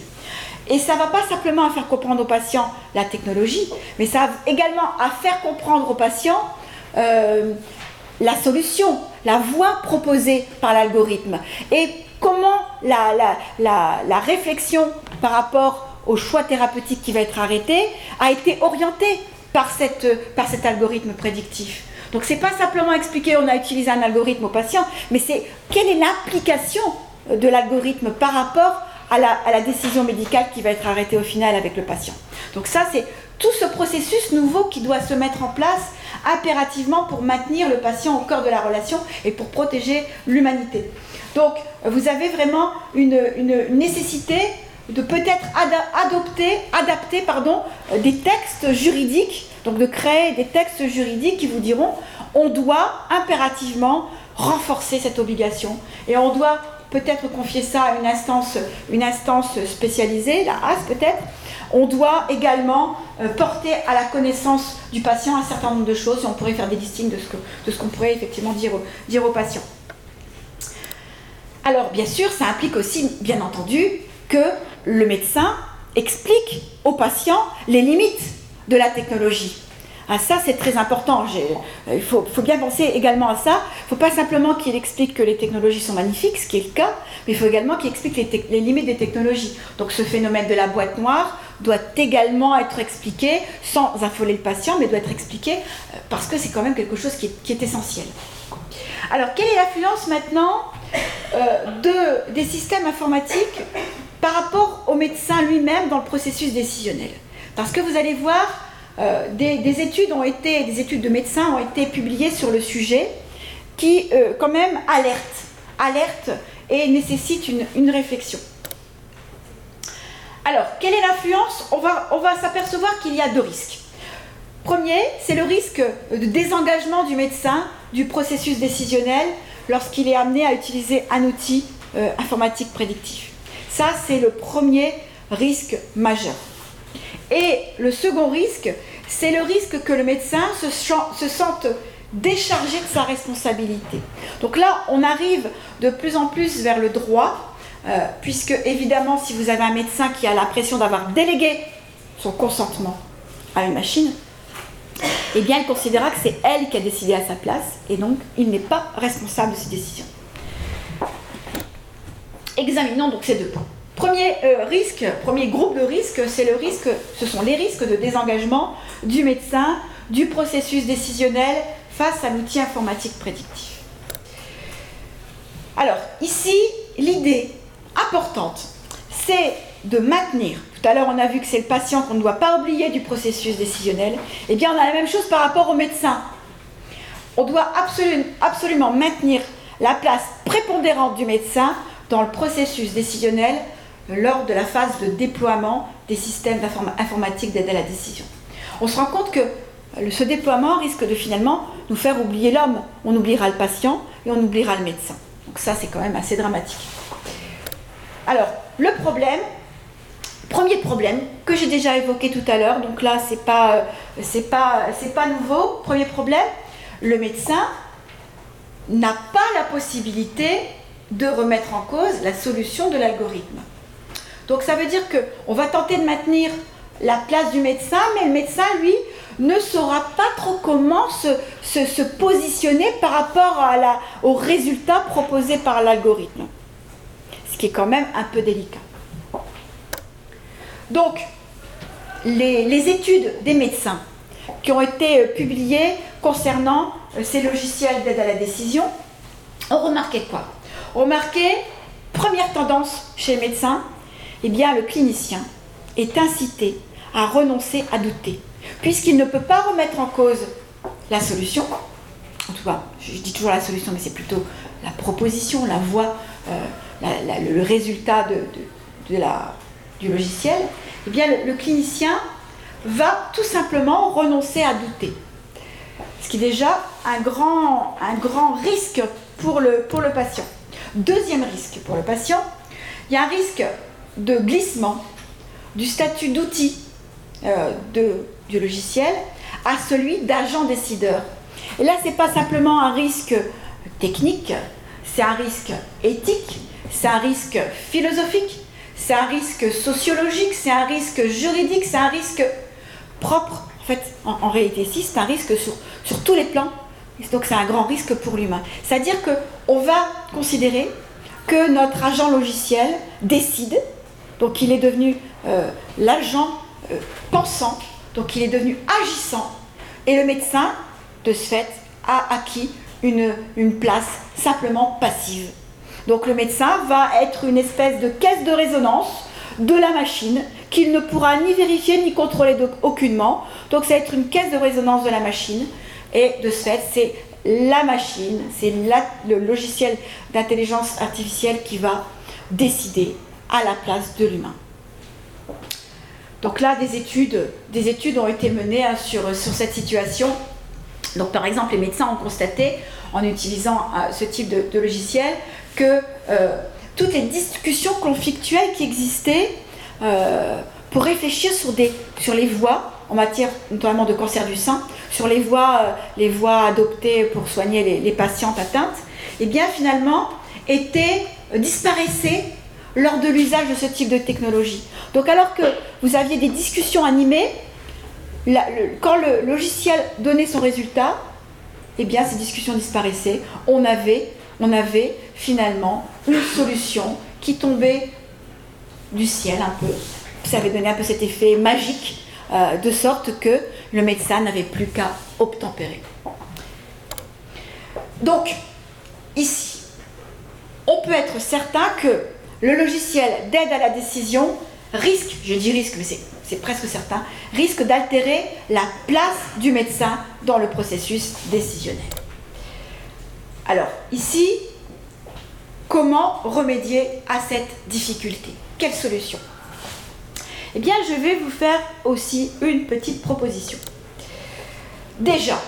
Et ça ne va pas simplement à faire comprendre aux patients la technologie, mais ça va également à faire comprendre aux patients euh, la solution, la voie proposée par l'algorithme. Et comment la, la, réflexion par rapport au choix thérapeutique qui va être arrêté a été orientée par, cette, par cet algorithme prédictif. Donc c'est pas simplement expliquer on a utilisé un algorithme au patient, mais c'est quelle est l'application de l'algorithme par rapport à la, à la, décision médicale qui va être arrêtée au final avec le patient. Donc ça c'est tout ce processus nouveau qui doit se mettre en place impérativement pour maintenir le patient au cœur de la relation et pour protéger l'humanité. Donc vous avez vraiment une, nécessité de peut-être adopter, adapter pardon, des textes juridiques, donc de créer des textes juridiques qui vous diront on doit impérativement renforcer cette obligation et on doit peut-être confier ça à une instance, une instance spécialisée, la AS peut-être, on doit également euh, porter à la connaissance du patient un certain nombre de choses et on pourrait faire des listings de ce qu'on pourrait effectivement dire, dire aux patients. Alors bien sûr, ça implique aussi, bien entendu, que le médecin explique aux patients les limites de la technologie. Ah, ça, c'est très important. Euh, il faut, bien penser également à ça. Il ne faut pas simplement qu'il explique que les technologies sont magnifiques, ce qui est le cas, mais il faut également qu'il explique les, limites des technologies. Donc ce phénomène de la boîte noire doit également être expliqué, sans affoler le patient, mais doit être expliqué euh, parce que c'est quand même quelque chose qui est, essentiel. Alors, quelle est l'influence maintenant euh, de, des systèmes informatiques par rapport au médecin lui-même dans le processus décisionnel Parce que vous allez voir, euh, des, études de médecins ont été publiées sur le sujet qui, euh, quand même, alertent, alerte et nécessitent une, réflexion. Alors, quelle est l'influence? On va, on va s'apercevoir qu'il y a deux risques. Premier, c'est le risque de désengagement du médecin du processus décisionnel lorsqu'il est amené à utiliser un outil euh, informatique prédictif. Ça, c'est le premier risque majeur. Et le second risque, c'est le risque que le médecin se, sente déchargé de sa responsabilité. Donc là, on arrive de plus en plus vers le droit, euh, puisque évidemment, si vous avez un médecin qui a l'impression d'avoir délégué son consentement à une machine, eh bien, il considérera que c'est elle qui a décidé à sa place, et donc il n'est pas responsable de ses décisions. Examinons donc ces deux points. Premier euh, risque, premier groupe de risques, c'est le risque, ce sont les risques de désengagement du médecin du processus décisionnel face à l'outil informatique prédictif. Alors, ici, l'idée importante, c'est de maintenir, tout à l'heure on a vu que c'est le patient qu'on ne doit pas oublier du processus décisionnel, eh bien on a la même chose par rapport au médecin. On doit absolument maintenir la place prépondérante du médecin dans le processus décisionnel lors de la phase de déploiement des systèmes informatiques d'aide à la décision. On se rend compte que ce déploiement risque de finalement nous faire oublier l'homme. On oubliera le patient et on oubliera le médecin. Donc ça, c'est quand même assez dramatique. Alors, le problème, premier problème que j'ai déjà évoqué tout à l'heure, donc là, c'est pas, c'est pas, c'est pas nouveau. Premier problème, le médecin n'a pas la possibilité de remettre en cause la solution de l'algorithme. Donc ça veut dire qu'on va tenter de maintenir la place du médecin, mais le médecin, lui, ne saura pas trop comment se, positionner par rapport à la, aux résultats proposés par l'algorithme. Ce qui est quand même un peu délicat. Donc, les, les études des médecins qui ont été publiées concernant euh, ces logiciels d'aide à la décision ont remarqué quoi? Ont remarqué, première tendance chez les médecins, eh bien le clinicien est incité à renoncer à douter, puisqu'il ne peut pas remettre en cause la solution. En tout cas, je dis toujours la solution, mais c'est plutôt la proposition, la voie, euh, le résultat du logiciel. Eh bien, le, clinicien va tout simplement renoncer à douter. Ce qui est déjà un grand, risque pour le patient. Deuxième risque pour le patient, il y a un risque de glissement du statut d'outil euh, du logiciel à celui d'agent décideur. Et là, ce n'est pas simplement un risque technique, c'est un risque éthique, c'est un risque philosophique, c'est un risque sociologique, c'est un risque juridique, c'est un risque propre. En fait, en, réalité, c'est un risque sur tous les plans. Donc c'est un grand risque pour l'humain. C'est-à-dire qu'on va considérer que notre agent logiciel décide, donc il est devenu euh, l'agent euh, pensant, donc il est devenu agissant, et le médecin, de ce fait, a acquis une, une place simplement passive. Donc le médecin va être une espèce de caisse de résonance de la machine qu'il ne pourra ni vérifier ni contrôler aucunement. Donc ça va être une caisse de résonance de la machine. Et de ce fait, c'est la machine, c'est le logiciel d'intelligence artificielle qui va décider à la place de l'humain. Donc là, des études, des études ont été menées hein, sur, cette situation. Donc par exemple, les médecins ont constaté, en utilisant euh, ce type de, logiciel, que euh, toutes les discussions conflictuelles qui existaient euh, pour réfléchir sur les voies en matière notamment de cancer du sein, sur les voies, euh, adoptées pour soigner les, patientes atteintes, et eh bien finalement étaient, euh, disparaissaient lors de l'usage de ce type de technologie. Donc alors que vous aviez des discussions animées, quand le logiciel donnait son résultat, eh bien ces discussions disparaissaient. On avait, on avait finalement une solution qui tombait du ciel un peu. Ça avait donné un peu cet effet magique euh, de sorte que le médecin n'avait plus qu'à obtempérer. Donc, ici, on peut être certain que le logiciel d'aide à la décision risque, je dis risque, mais c'est presque certain, risque d'altérer la place du médecin dans le processus décisionnel. Alors, ici, comment remédier à cette difficulté? Quelle solution? Eh bien, je vais vous faire aussi une petite proposition. Déjà,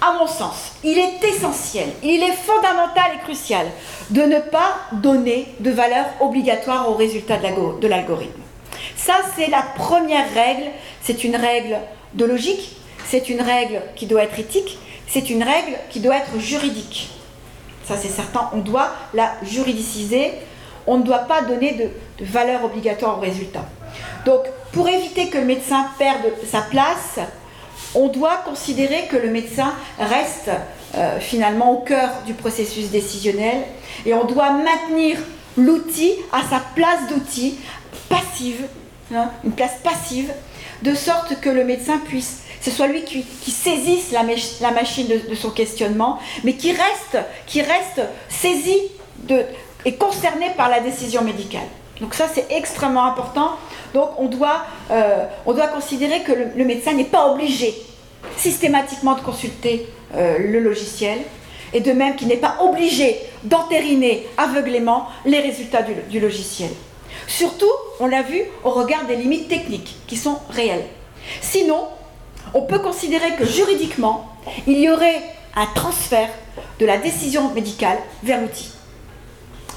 à mon sens, il est essentiel, il est fondamental et crucial de ne pas donner de valeur obligatoire au résultat de l'algorithme. Ça, c'est la première règle. C'est une règle de logique, c'est une règle qui doit être éthique, c'est une règle qui doit être juridique. Ça, c'est certain, on doit la juridiciser, on ne doit pas donner de, de valeur obligatoire au résultat. Donc, pour éviter que le médecin perde sa place, on doit considérer que le médecin reste euh, finalement au cœur du processus décisionnel et on doit maintenir l'outil à sa place d'outil passive, hein, une place passive, de sorte que le médecin puisse, ce soit lui qui, saisisse la, machine de, son questionnement, mais qui reste, qui reste saisi et concerné par la décision médicale. Donc ça, c'est extrêmement important. Donc on doit, euh, on doit considérer que le, médecin n'est pas obligé systématiquement de consulter euh, le logiciel, et de même qu'il n'est pas obligé d'entériner aveuglément les résultats du, du logiciel. Surtout, on l'a vu, au regard des limites techniques qui sont réelles. Sinon, on peut considérer que juridiquement, il y aurait un transfert de la décision médicale vers l'outil.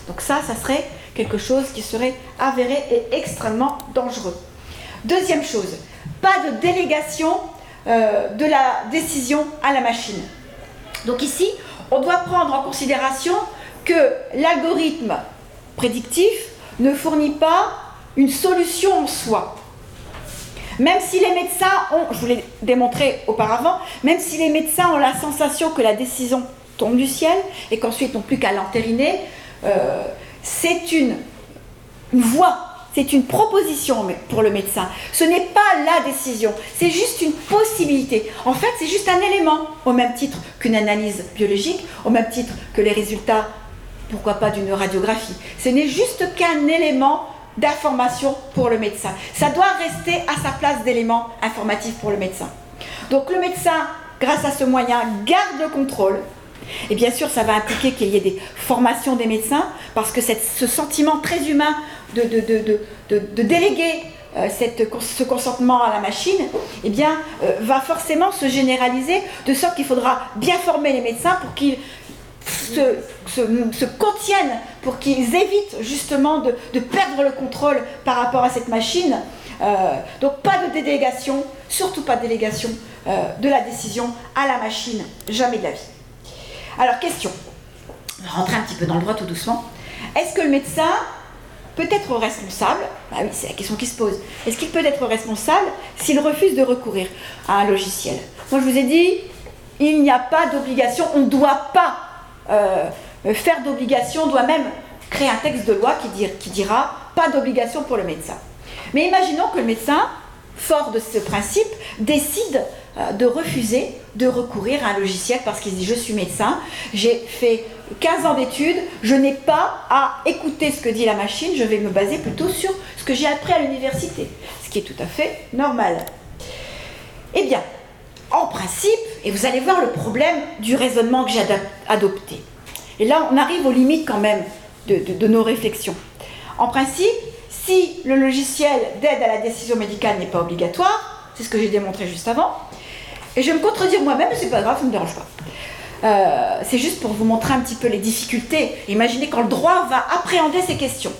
Donc ça, ça serait quelque chose qui serait avéré et extrêmement dangereux. Deuxième chose, pas de délégation euh, de la décision à la machine. Donc ici, on doit prendre en considération que l'algorithme prédictif ne fournit pas une solution en soi. Même si les médecins ont, je vous l'ai démontré auparavant, même si les médecins ont la sensation que la décision tombe du ciel et qu'ensuite n'ont plus qu'à l'entériner, euh, c'est une, voie, c'est une proposition pour le médecin. Ce n'est pas la décision, c'est juste une possibilité. En fait, c'est juste un élément, au même titre qu'une analyse biologique, au même titre que les résultats, pourquoi pas d'une radiographie. Ce n'est juste qu'un élément d'information pour le médecin. Ça doit rester à sa place d'élément informatif pour le médecin. Donc le médecin, grâce à ce moyen, garde le contrôle et bien sûr, ça va impliquer qu'il y ait des formations des médecins, parce que ce sentiment très humain de, déléguer euh, ce consentement à la machine, eh bien, euh, va forcément se généraliser, de sorte qu'il faudra bien former les médecins pour qu'ils se, contiennent, pour qu'ils évitent justement de, perdre le contrôle par rapport à cette machine. Euh, donc pas de délégation, surtout pas de délégation de la décision à la machine, jamais de la vie. Alors, question. On rentrer un petit peu dans le droit tout doucement. Est-ce que le médecin peut être responsable? Bah oui, c'est la question qui se pose. Est-ce qu'il peut être responsable s'il refuse de recourir à un logiciel? Moi, je vous ai dit, il n'y a pas d'obligation, on ne doit pas euh, faire d'obligation, on doit même créer un texte de loi qui, qui dira pas d'obligation pour le médecin. Mais imaginons que le médecin, fort de ce principe, décide euh, de refuser de recourir à un logiciel parce qu'il dit je suis médecin, j'ai fait 15 ans d'études, je n'ai pas à écouter ce que dit la machine, je vais me baser plutôt sur ce que j'ai appris à l'université, ce qui est tout à fait normal. Eh bien, en principe, et vous allez voir le problème du raisonnement que j'ai adopté. Et là, on arrive aux limites quand même de nos réflexions. En principe, si le logiciel d'aide à la décision médicale n'est pas obligatoire, c'est ce que j'ai démontré juste avant, et je vais me contredire moi-même, mais c'est pas grave, ça me dérange pas. Euh, c'est juste pour vous montrer un petit peu les difficultés. Imaginez quand le droit va appréhender ces questions.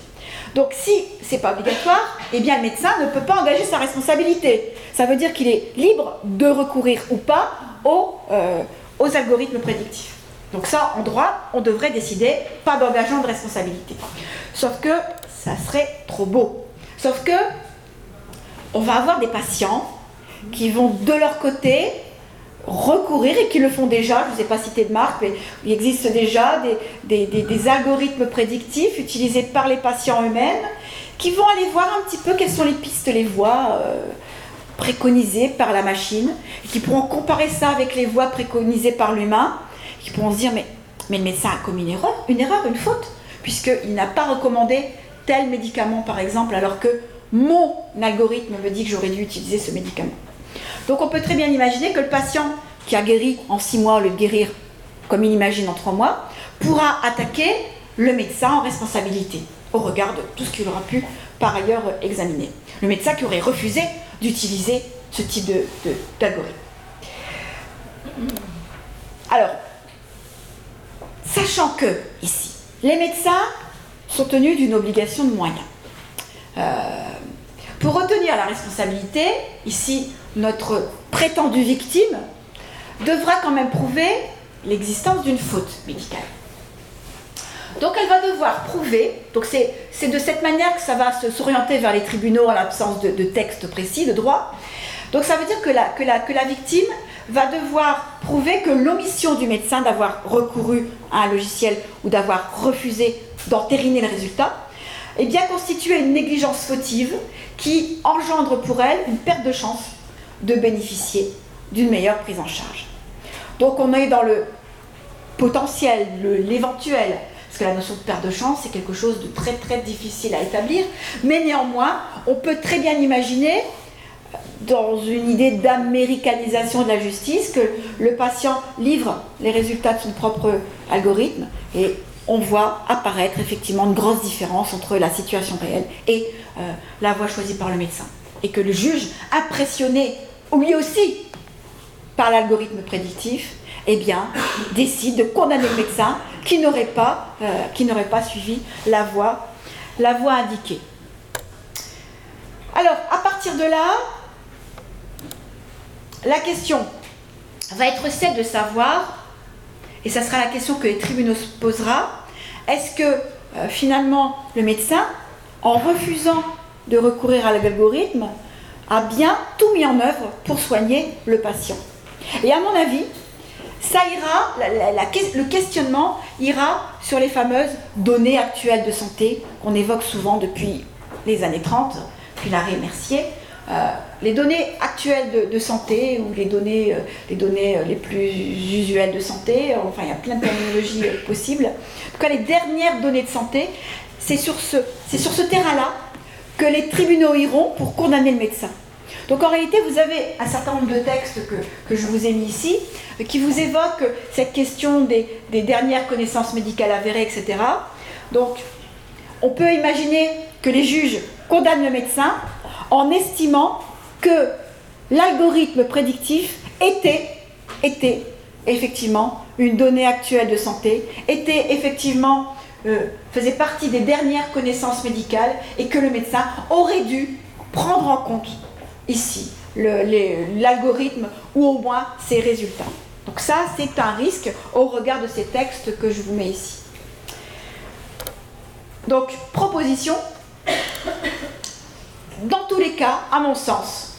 Donc si c'est pas obligatoire, eh bien le médecin ne peut pas engager sa responsabilité. Ça veut dire qu'il est libre de recourir ou pas aux, euh, aux algorithmes prédictifs. Donc ça, en droit, on devrait décider pas d'engagement de responsabilité. Sauf que ça serait trop beau. Sauf que on va avoir des patients qui vont de leur côté recourir et qui le font déjà, je ne vous ai pas cité de marque, mais il existe déjà des, algorithmes prédictifs utilisés par les patients eux-mêmes qui vont aller voir un petit peu quelles sont les pistes, les voies euh, préconisées par la machine, et qui pourront comparer ça avec les voies préconisées par l'humain, qui pourront se dire mais, mais le médecin a commis une erreur, une erreur, une faute, puisqu'il n'a pas recommandé tel médicament par exemple, alors que mon algorithme me dit que j'aurais dû utiliser ce médicament. Donc on peut très bien imaginer que le patient qui a guéri en six mois au lieu de guérir comme il imagine en trois mois, pourra attaquer le médecin en responsabilité au regard de tout ce qu'il aura pu par ailleurs examiner. Le médecin qui aurait refusé d'utiliser ce type d'algorithme. Alors, sachant que, ici, les médecins sont tenus d'une obligation de moyens. Euh, pour retenir la responsabilité, ici, notre prétendue victime devra quand même prouver l'existence d'une faute médicale. Donc elle va devoir prouver, donc c'est de cette manière que ça va s'orienter vers les tribunaux en l'absence de, texte précis, de droit. Donc ça veut dire que la, que la, que la victime va devoir prouver que l'omission du médecin d'avoir recouru à un logiciel ou d'avoir refusé d'entériner le résultat est bien constitué une négligence fautive qui engendre pour elle une perte de chance de bénéficier d'une meilleure prise en charge. Donc on est dans le potentiel, l'éventuel, parce que la notion de perte de chance, c'est quelque chose de très très difficile à établir, mais néanmoins, on peut très bien imaginer, dans une idée d'américanisation de la justice, que le patient livre les résultats de son propre algorithme et on voit apparaître effectivement une grosse différence entre la situation réelle et euh, la voie choisie par le médecin. Et que le juge, impressionné lui aussi par l'algorithme prédictif, eh bien, décide de condamner le médecin qui n'aurait pas, euh, suivi la voie, la voie indiquée. Alors, à partir de là, la question va être celle de savoir, et ça sera la question que les tribunaux se posera, est-ce que euh, finalement le médecin, en refusant de recourir à l'algorithme, a bien tout mis en œuvre pour soigner le patient. Et à mon avis, ça ira, le questionnement ira sur les fameuses données actuelles de santé qu'on évoque souvent depuis les années 30, puis l'arrêt Mercier. Euh, les données actuelles de, santé ou les données, euh, les données euh, les plus usuelles de santé, enfin il y a plein de terminologies possibles. En tout cas, les dernières données de santé, c'est sur ce, c'est sur ce terrain-là que les tribunaux iront pour condamner le médecin. Donc en réalité, vous avez un certain nombre de textes que, je vous ai mis ici, qui vous évoquent cette question des, dernières connaissances médicales avérées, etc. Donc on peut imaginer que les juges condamnent le médecin en estimant que l'algorithme prédictif était, effectivement une donnée actuelle de santé, était effectivement euh, faisait partie des dernières connaissances médicales et que le médecin aurait dû prendre en compte ici l'algorithme ou au moins ses résultats. Donc ça, c'est un risque au regard de ces textes que je vous mets ici. Donc, proposition, dans tous les cas, à mon sens,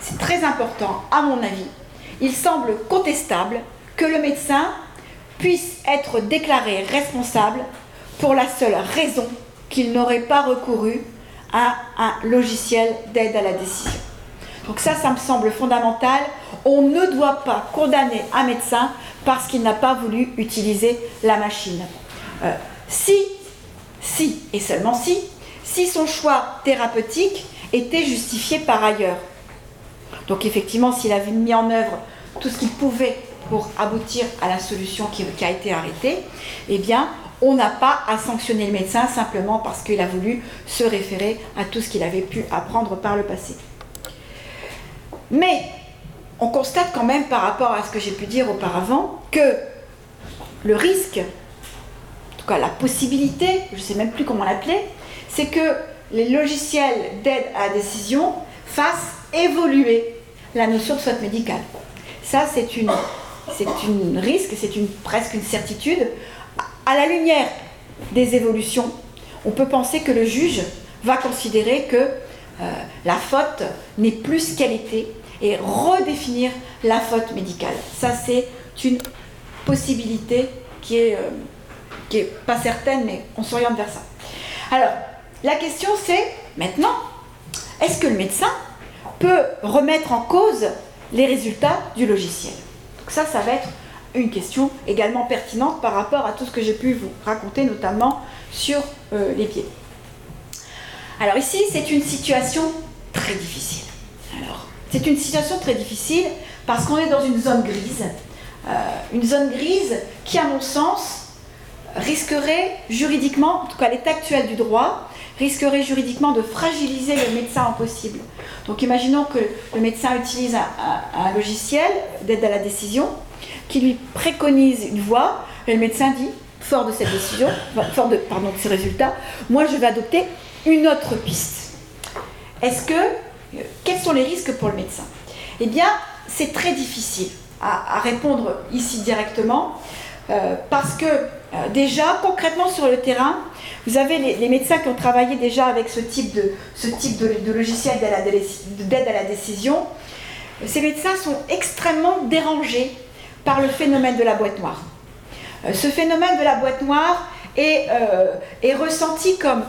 c'est très important, à mon avis, il semble contestable que le médecin puisse être déclaré responsable pour la seule raison qu'il n'aurait pas recouru un logiciel d'aide à la décision. Donc ça, ça me semble fondamental. On ne doit pas condamner un médecin parce qu'il n'a pas voulu utiliser la machine. Euh, si, si, et seulement si, si son choix thérapeutique était justifié par ailleurs. Donc effectivement, s'il avait mis en œuvre tout ce qu'il pouvait pour aboutir à la solution qui, a été arrêtée, eh bien, on n'a pas à sanctionner le médecin simplement parce qu'il a voulu se référer à tout ce qu'il avait pu apprendre par le passé. Mais on constate quand même par rapport à ce que j'ai pu dire auparavant que le risque, en tout cas la possibilité, je ne sais même plus comment l'appeler, c'est que les logiciels d'aide à la décision fassent évoluer la notion de faute médicale. Ça, c'est une, c'est une risque, c'est presque une certitude. À la lumière des évolutions, on peut penser que le juge va considérer que euh, la faute n'est plus ce qu'elle était et redéfinir la faute médicale. Ça, c'est une possibilité qui est, euh, qui est pas certaine, mais on s'oriente vers ça. Alors, la question c'est maintenant, est-ce que le médecin peut remettre en cause les résultats du logiciel? Donc ça, ça va être une question également pertinente par rapport à tout ce que j'ai pu vous raconter, notamment sur euh, les pieds. Alors ici, c'est une situation très difficile. Alors, c'est une situation très difficile parce qu'on est dans une zone grise. Euh, une zone grise qui, à mon sens, risquerait juridiquement, en tout cas l'état actuel du droit, risquerait juridiquement de fragiliser le médecin en possible. Donc imaginons que le médecin utilise un, logiciel d'aide à la décision qui lui préconise une voie, et le médecin dit, fort de cette décision, fort de, pardon, ces résultats, moi je vais adopter une autre piste. Est-ce que, quels sont les risques pour le médecin? Eh bien, c'est très difficile à, répondre ici directement, euh, parce que euh, déjà, concrètement sur le terrain, vous avez les, médecins qui ont travaillé déjà avec ce type de, logiciel d'aide à la décision. Ces médecins sont extrêmement dérangés par le phénomène de la boîte noire. Euh, ce phénomène de la boîte noire est, euh, est ressenti comme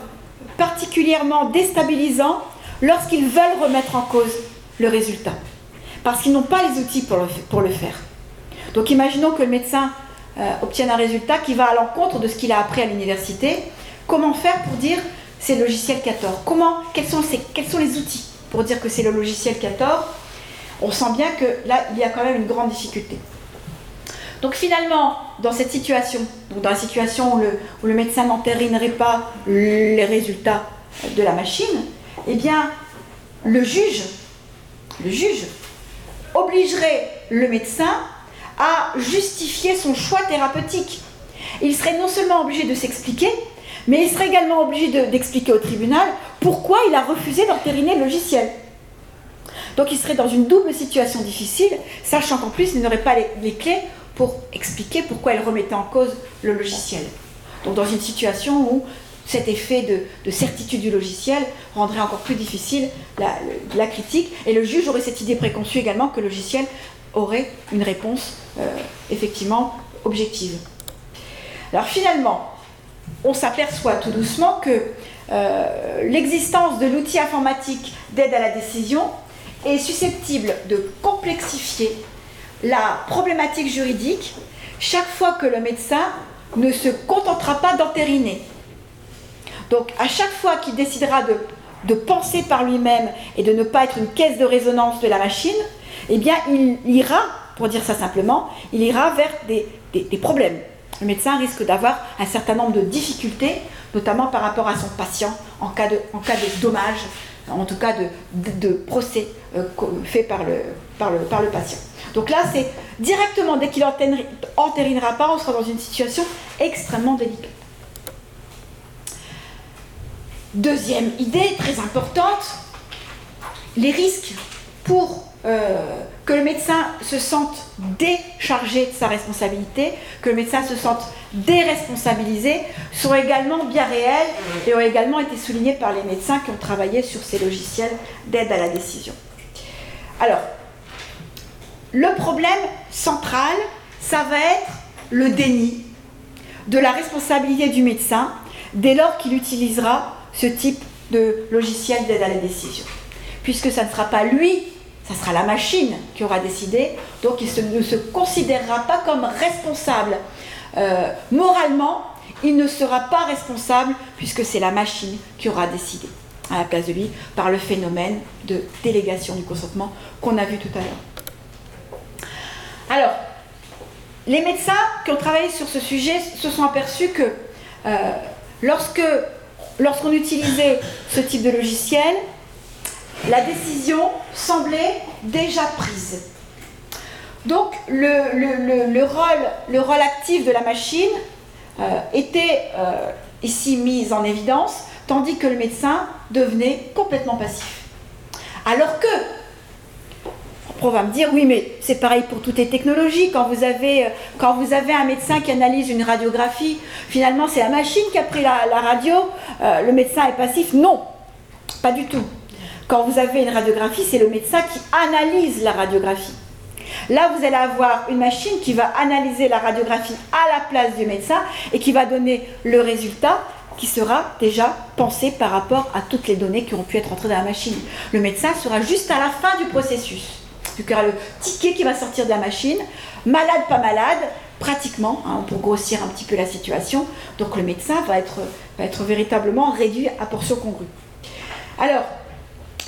particulièrement déstabilisant lorsqu'ils veulent remettre en cause le résultat, parce qu'ils n'ont pas les outils pour le, faire. Donc imaginons que le médecin euh, obtienne un résultat qui va à l'encontre de ce qu'il a appris à l'université, Comment faire pour dire c'est le logiciel 14 Comment, quels sont les outils pour dire que c'est le logiciel 14 On sent bien que là, il y a quand même une grande difficulté. Donc finalement, dans cette situation, dans la situation où le, où le médecin n'entérinerait pas les résultats de la machine, eh bien, le juge, le juge obligerait le médecin à justifier son choix thérapeutique. Il serait non seulement obligé de s'expliquer, mais il serait également obligé d'expliquer au tribunal pourquoi il a refusé d'entériner le logiciel. Donc il serait dans une double situation difficile, sachant qu'en plus il n'aurait pas les, clés pour expliquer pourquoi il remettait en cause le logiciel. Donc dans une situation où cet effet de, certitude du logiciel rendrait encore plus difficile la, critique, et le juge aurait cette idée préconçue également que le logiciel aurait une réponse euh, effectivement objective. Alors finalement, on s'aperçoit tout doucement que euh, l'existence de l'outil informatique d'aide à la décision est susceptible de complexifier la problématique juridique chaque fois que le médecin ne se contentera pas d'entériner. Donc à chaque fois qu'il décidera de, penser par lui-même et de ne pas être une caisse de résonance de la machine, eh bien il ira, pour dire ça simplement, il ira vers des problèmes le médecin risque d'avoir un certain nombre de difficultés, notamment par rapport à son patient en cas de, en cas de dommage, en tout cas de, procès euh, fait par le, patient. Donc là, c'est directement, dès qu'il entérinera pas, on sera dans une situation extrêmement délicate. Deuxième idée très importante, les risques pour euh, que le médecin se sente déchargé de sa responsabilité, que le médecin se sente déresponsabilisé, sont également bien réels et ont également été soulignés par les médecins qui ont travaillé sur ces logiciels d'aide à la décision. Alors, le problème central, ça va être le déni de la responsabilité du médecin dès lors qu'il utilisera ce type de logiciel d'aide à la décision. Puisque ça ne sera pas lui ça sera la machine qui aura décidé, donc il ne se considérera pas comme responsable. Euh, moralement, il ne sera pas responsable puisque c'est la machine qui aura décidé à la place de lui par le phénomène de délégation du consentement qu'on a vu tout à l'heure. Alors, les médecins qui ont travaillé sur ce sujet se sont aperçus que euh, lorsqu'on utilisait ce type de logiciel, la décision semblait déjà prise. Donc le, rôle, le rôle, actif de la machine euh, était euh, ici mis en évidence, tandis que le médecin devenait complètement passif. Alors que, on va me dire, oui, mais c'est pareil pour toutes les technologies. Quand vous, avez, quand vous avez un médecin qui analyse une radiographie, finalement c'est la machine qui a pris la, radio, euh, le médecin est passif. Non, pas du tout. Quand vous avez une radiographie, c'est le médecin qui analyse la radiographie. Là, vous allez avoir une machine qui va analyser la radiographie à la place du médecin et qui va donner le résultat qui sera déjà pensé par rapport à toutes les données qui ont pu être entrées dans la machine. Le médecin sera juste à la fin du processus. Il y aura le ticket qui va sortir de la machine, malade, pas malade, pratiquement, hein, pour grossir un petit peu la situation. Donc le médecin va être, va être véritablement réduit à portion congrue. Alors,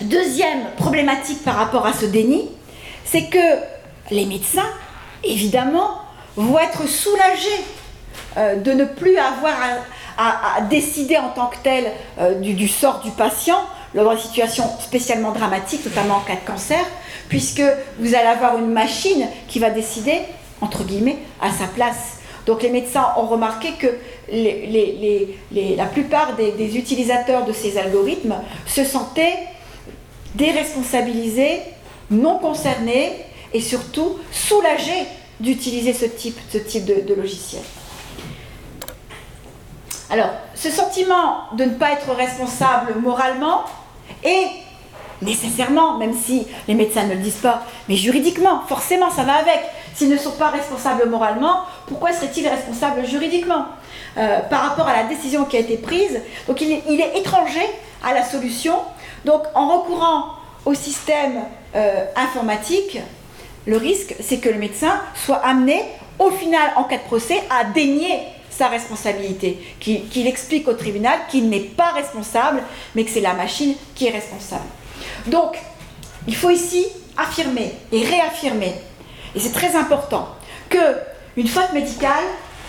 Deuxième problématique par rapport à ce déni, c'est que les médecins, évidemment, vont être soulagés euh, de ne plus avoir à, décider en tant que tel euh, du, sort du patient dans une situation spécialement dramatique, notamment en cas de cancer, puisque vous allez avoir une machine qui va décider, entre guillemets, à sa place. Donc les médecins ont remarqué que la plupart des utilisateurs de ces algorithmes se sentaient déresponsabilisés, non concernés et surtout soulagés d'utiliser ce type, type de, logiciel. Alors, ce sentiment de ne pas être responsable moralement est nécessairement, même si les médecins ne le disent pas, mais juridiquement, forcément, ça va avec. S'ils ne sont pas responsables moralement, pourquoi seraient-ils responsables juridiquement? Euh, par rapport à la décision qui a été prise Donc il est étranger à la solution donc en recourant au système euh, informatique, le risque, c'est que le médecin soit amené, au final, en cas de procès, à dénier sa responsabilité, qu'il explique au tribunal qu'il n'est pas responsable, mais que c'est la machine qui est responsable. Donc, il faut ici affirmer et réaffirmer, et c'est très important, que une faute médicale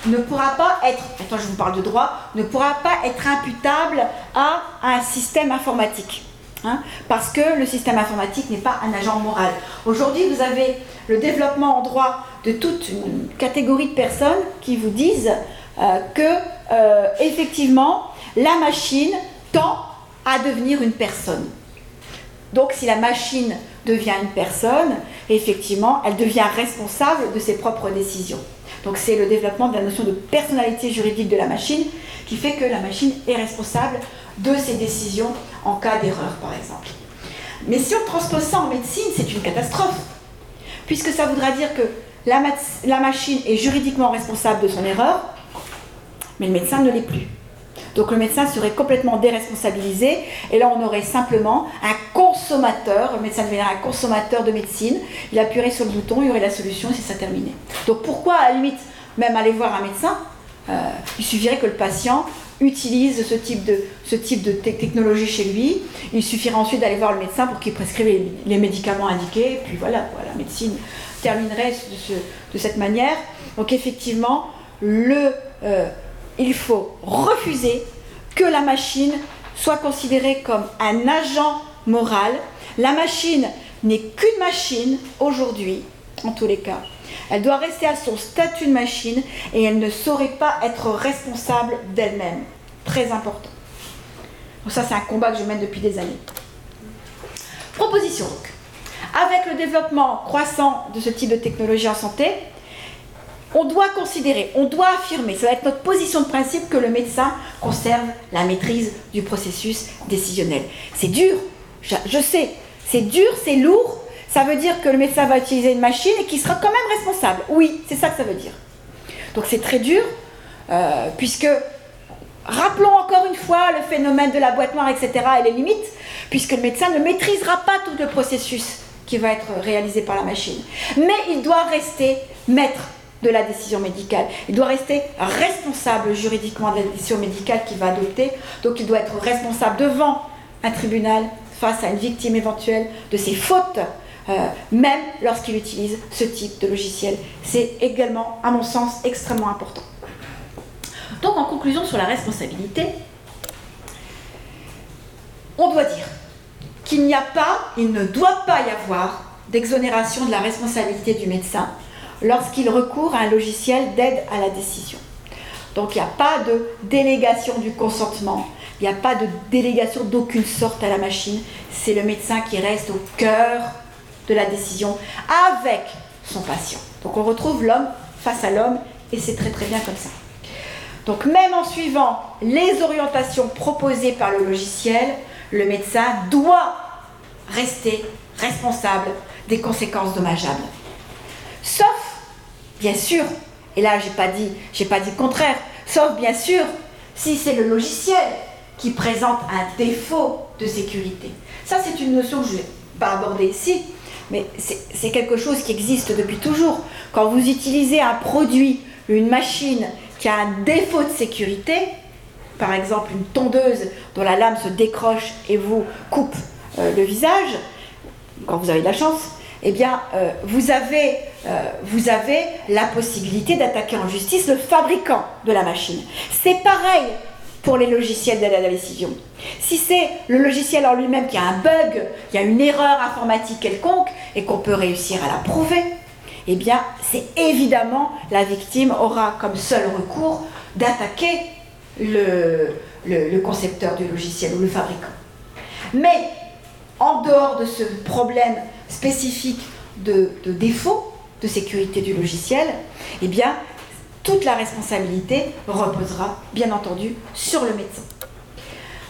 ne pourra pas être, attends je vous parle de droit, ne pourra pas être imputable à un système informatique. Hein, parce que le système informatique n'est pas un agent moral. Aujourd'hui, vous avez le développement en droit de toute une catégorie de personnes qui vous disent euh, que, euh, effectivement, la machine tend à devenir une personne. Donc, si la machine devient une personne, effectivement, elle devient responsable de ses propres décisions. Donc, c'est le développement de la notion de personnalité juridique de la machine qui fait que la machine est responsable de ses décisions en cas d'erreur, par exemple. Mais si on transpose ça en médecine, c'est une catastrophe, puisque ça voudra dire que la, la machine est juridiquement responsable de son erreur, mais le médecin ne l'est plus. Donc le médecin serait complètement déresponsabilisé et là on aurait simplement un consommateur, le médecin deviendrait un consommateur de médecine, il appuierait sur le bouton, il y aurait la solution et c'est ça terminé. Donc pourquoi à la limite même aller voir un médecin euh, Il suffirait que le patient utilise ce type de, ce type de technologie chez lui. Il suffirait ensuite d'aller voir le médecin pour qu'il prescrive les, médicaments indiqués. Et puis voilà, la médecine terminerait de, cette manière. Donc effectivement, le, euh, il faut refuser que la machine soit considérée comme un agent moral. La machine n'est qu'une machine aujourd'hui, en tous les cas. Elle doit rester à son statut de machine et elle ne saurait pas être responsable d'elle-même. Très important. Donc ça, c'est un combat que je mène depuis des années. Proposition avec le développement croissant de ce type de technologie en santé, on doit considérer, on doit affirmer, ça va être notre position de principe que le médecin conserve la maîtrise du processus décisionnel. C'est dur, je, sais, c'est dur, c'est lourd, ça veut dire que le médecin va utiliser une machine et qu'il sera quand même responsable. Oui, c'est ça que ça veut dire. Donc c'est très dur, euh, puisque, rappelons encore une fois le phénomène de la boîte noire, etc., et les limites, puisque le médecin ne maîtrisera pas tout le processus qui va être réalisé par la machine. Mais il doit rester maître de la décision médicale. Il doit rester responsable juridiquement de la décision médicale qu'il va adopter. Donc il doit être responsable devant un tribunal face à une victime éventuelle de ses fautes, euh, même lorsqu'il utilise ce type de logiciel. C'est également, à mon sens, extrêmement important. Donc en conclusion sur la responsabilité, on doit dire qu'il n'y a pas, il ne doit pas y avoir d'exonération de la responsabilité du médecin lorsqu'il recourt à un logiciel d'aide à la décision. Donc il n'y a pas de délégation du consentement, il n'y a pas de délégation d'aucune sorte à la machine, c'est le médecin qui reste au cœur de la décision avec son patient. Donc on retrouve l'homme face à l'homme et c'est très très bien comme ça. Donc même en suivant les orientations proposées par le logiciel, le médecin doit rester responsable des conséquences dommageables. Sauf Bien sûr, et là j'ai pas dit, j'ai pas dit le contraire, sauf bien sûr si c'est le logiciel qui présente un défaut de sécurité. Ça c'est une notion que je ne vais pas aborder ici, mais c'est quelque chose qui existe depuis toujours. Quand vous utilisez un produit, une machine qui a un défaut de sécurité, par exemple une tondeuse dont la lame se décroche et vous coupe euh, le visage, quand vous avez de la chance, eh bien, euh, vous, avez, euh, vous avez la possibilité d'attaquer en justice le fabricant de la machine. C'est pareil pour les logiciels d'aide à la décision. Si c'est le logiciel en lui-même qui a un bug, qui a une erreur informatique quelconque, et qu'on peut réussir à la prouver, eh bien, c'est évidemment la victime aura comme seul recours d'attaquer le, le concepteur du logiciel ou le fabricant. Mais en dehors de ce problème spécifique de, défaut de sécurité du logiciel, eh bien, toute la responsabilité reposera, bien entendu, sur le médecin.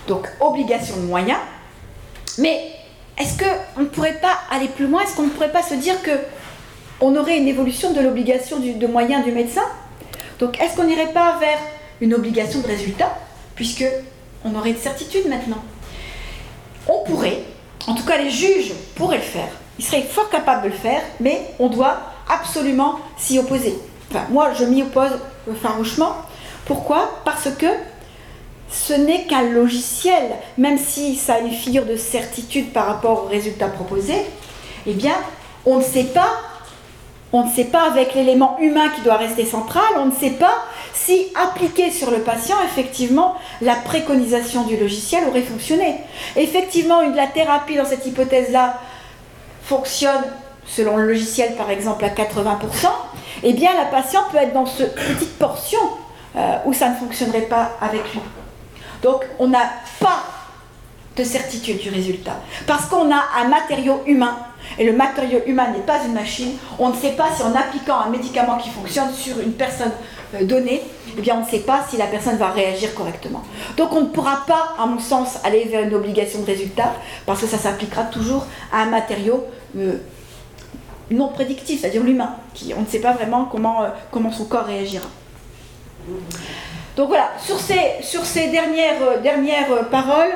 Donc, obligation de moyens. Mais est-ce qu'on ne pourrait pas aller plus loin? Est-ce qu'on ne pourrait pas se dire que on aurait une évolution de l'obligation de moyens du médecin? Donc, est-ce qu'on n'irait pas vers une obligation de résultat, puisque on aurait une certitude maintenant? On pourrait, en tout cas les juges pourraient le faire, il serait fort capable de le faire, mais on doit absolument s'y opposer. Enfin, moi, je m'y oppose farouchement. Pourquoi? Parce que ce n'est qu'un logiciel, même si ça a une figure de certitude par rapport aux résultats proposés, eh bien, on ne sait pas, on ne sait pas avec l'élément humain qui doit rester central, on ne sait pas si appliqué sur le patient, effectivement, la préconisation du logiciel aurait fonctionné. Effectivement, une, la thérapie dans cette hypothèse-là fonctionne selon le logiciel par exemple à 80%, eh bien la patiente peut être dans cette petite portion euh, où ça ne fonctionnerait pas avec lui. Donc on n'a pas de certitude du résultat. Parce qu'on a un matériau humain, et le matériau humain n'est pas une machine, on ne sait pas si en appliquant un médicament qui fonctionne sur une personne euh, donnée, eh bien on ne sait pas si la personne va réagir correctement. Donc on ne pourra pas, à mon sens, aller vers une obligation de résultat, parce que ça s'appliquera toujours à un matériau euh, non prédictif, c'est-à-dire l'humain, qui on ne sait pas vraiment comment, euh, comment son corps réagira. Donc voilà, sur ces, sur ces dernières, dernières paroles,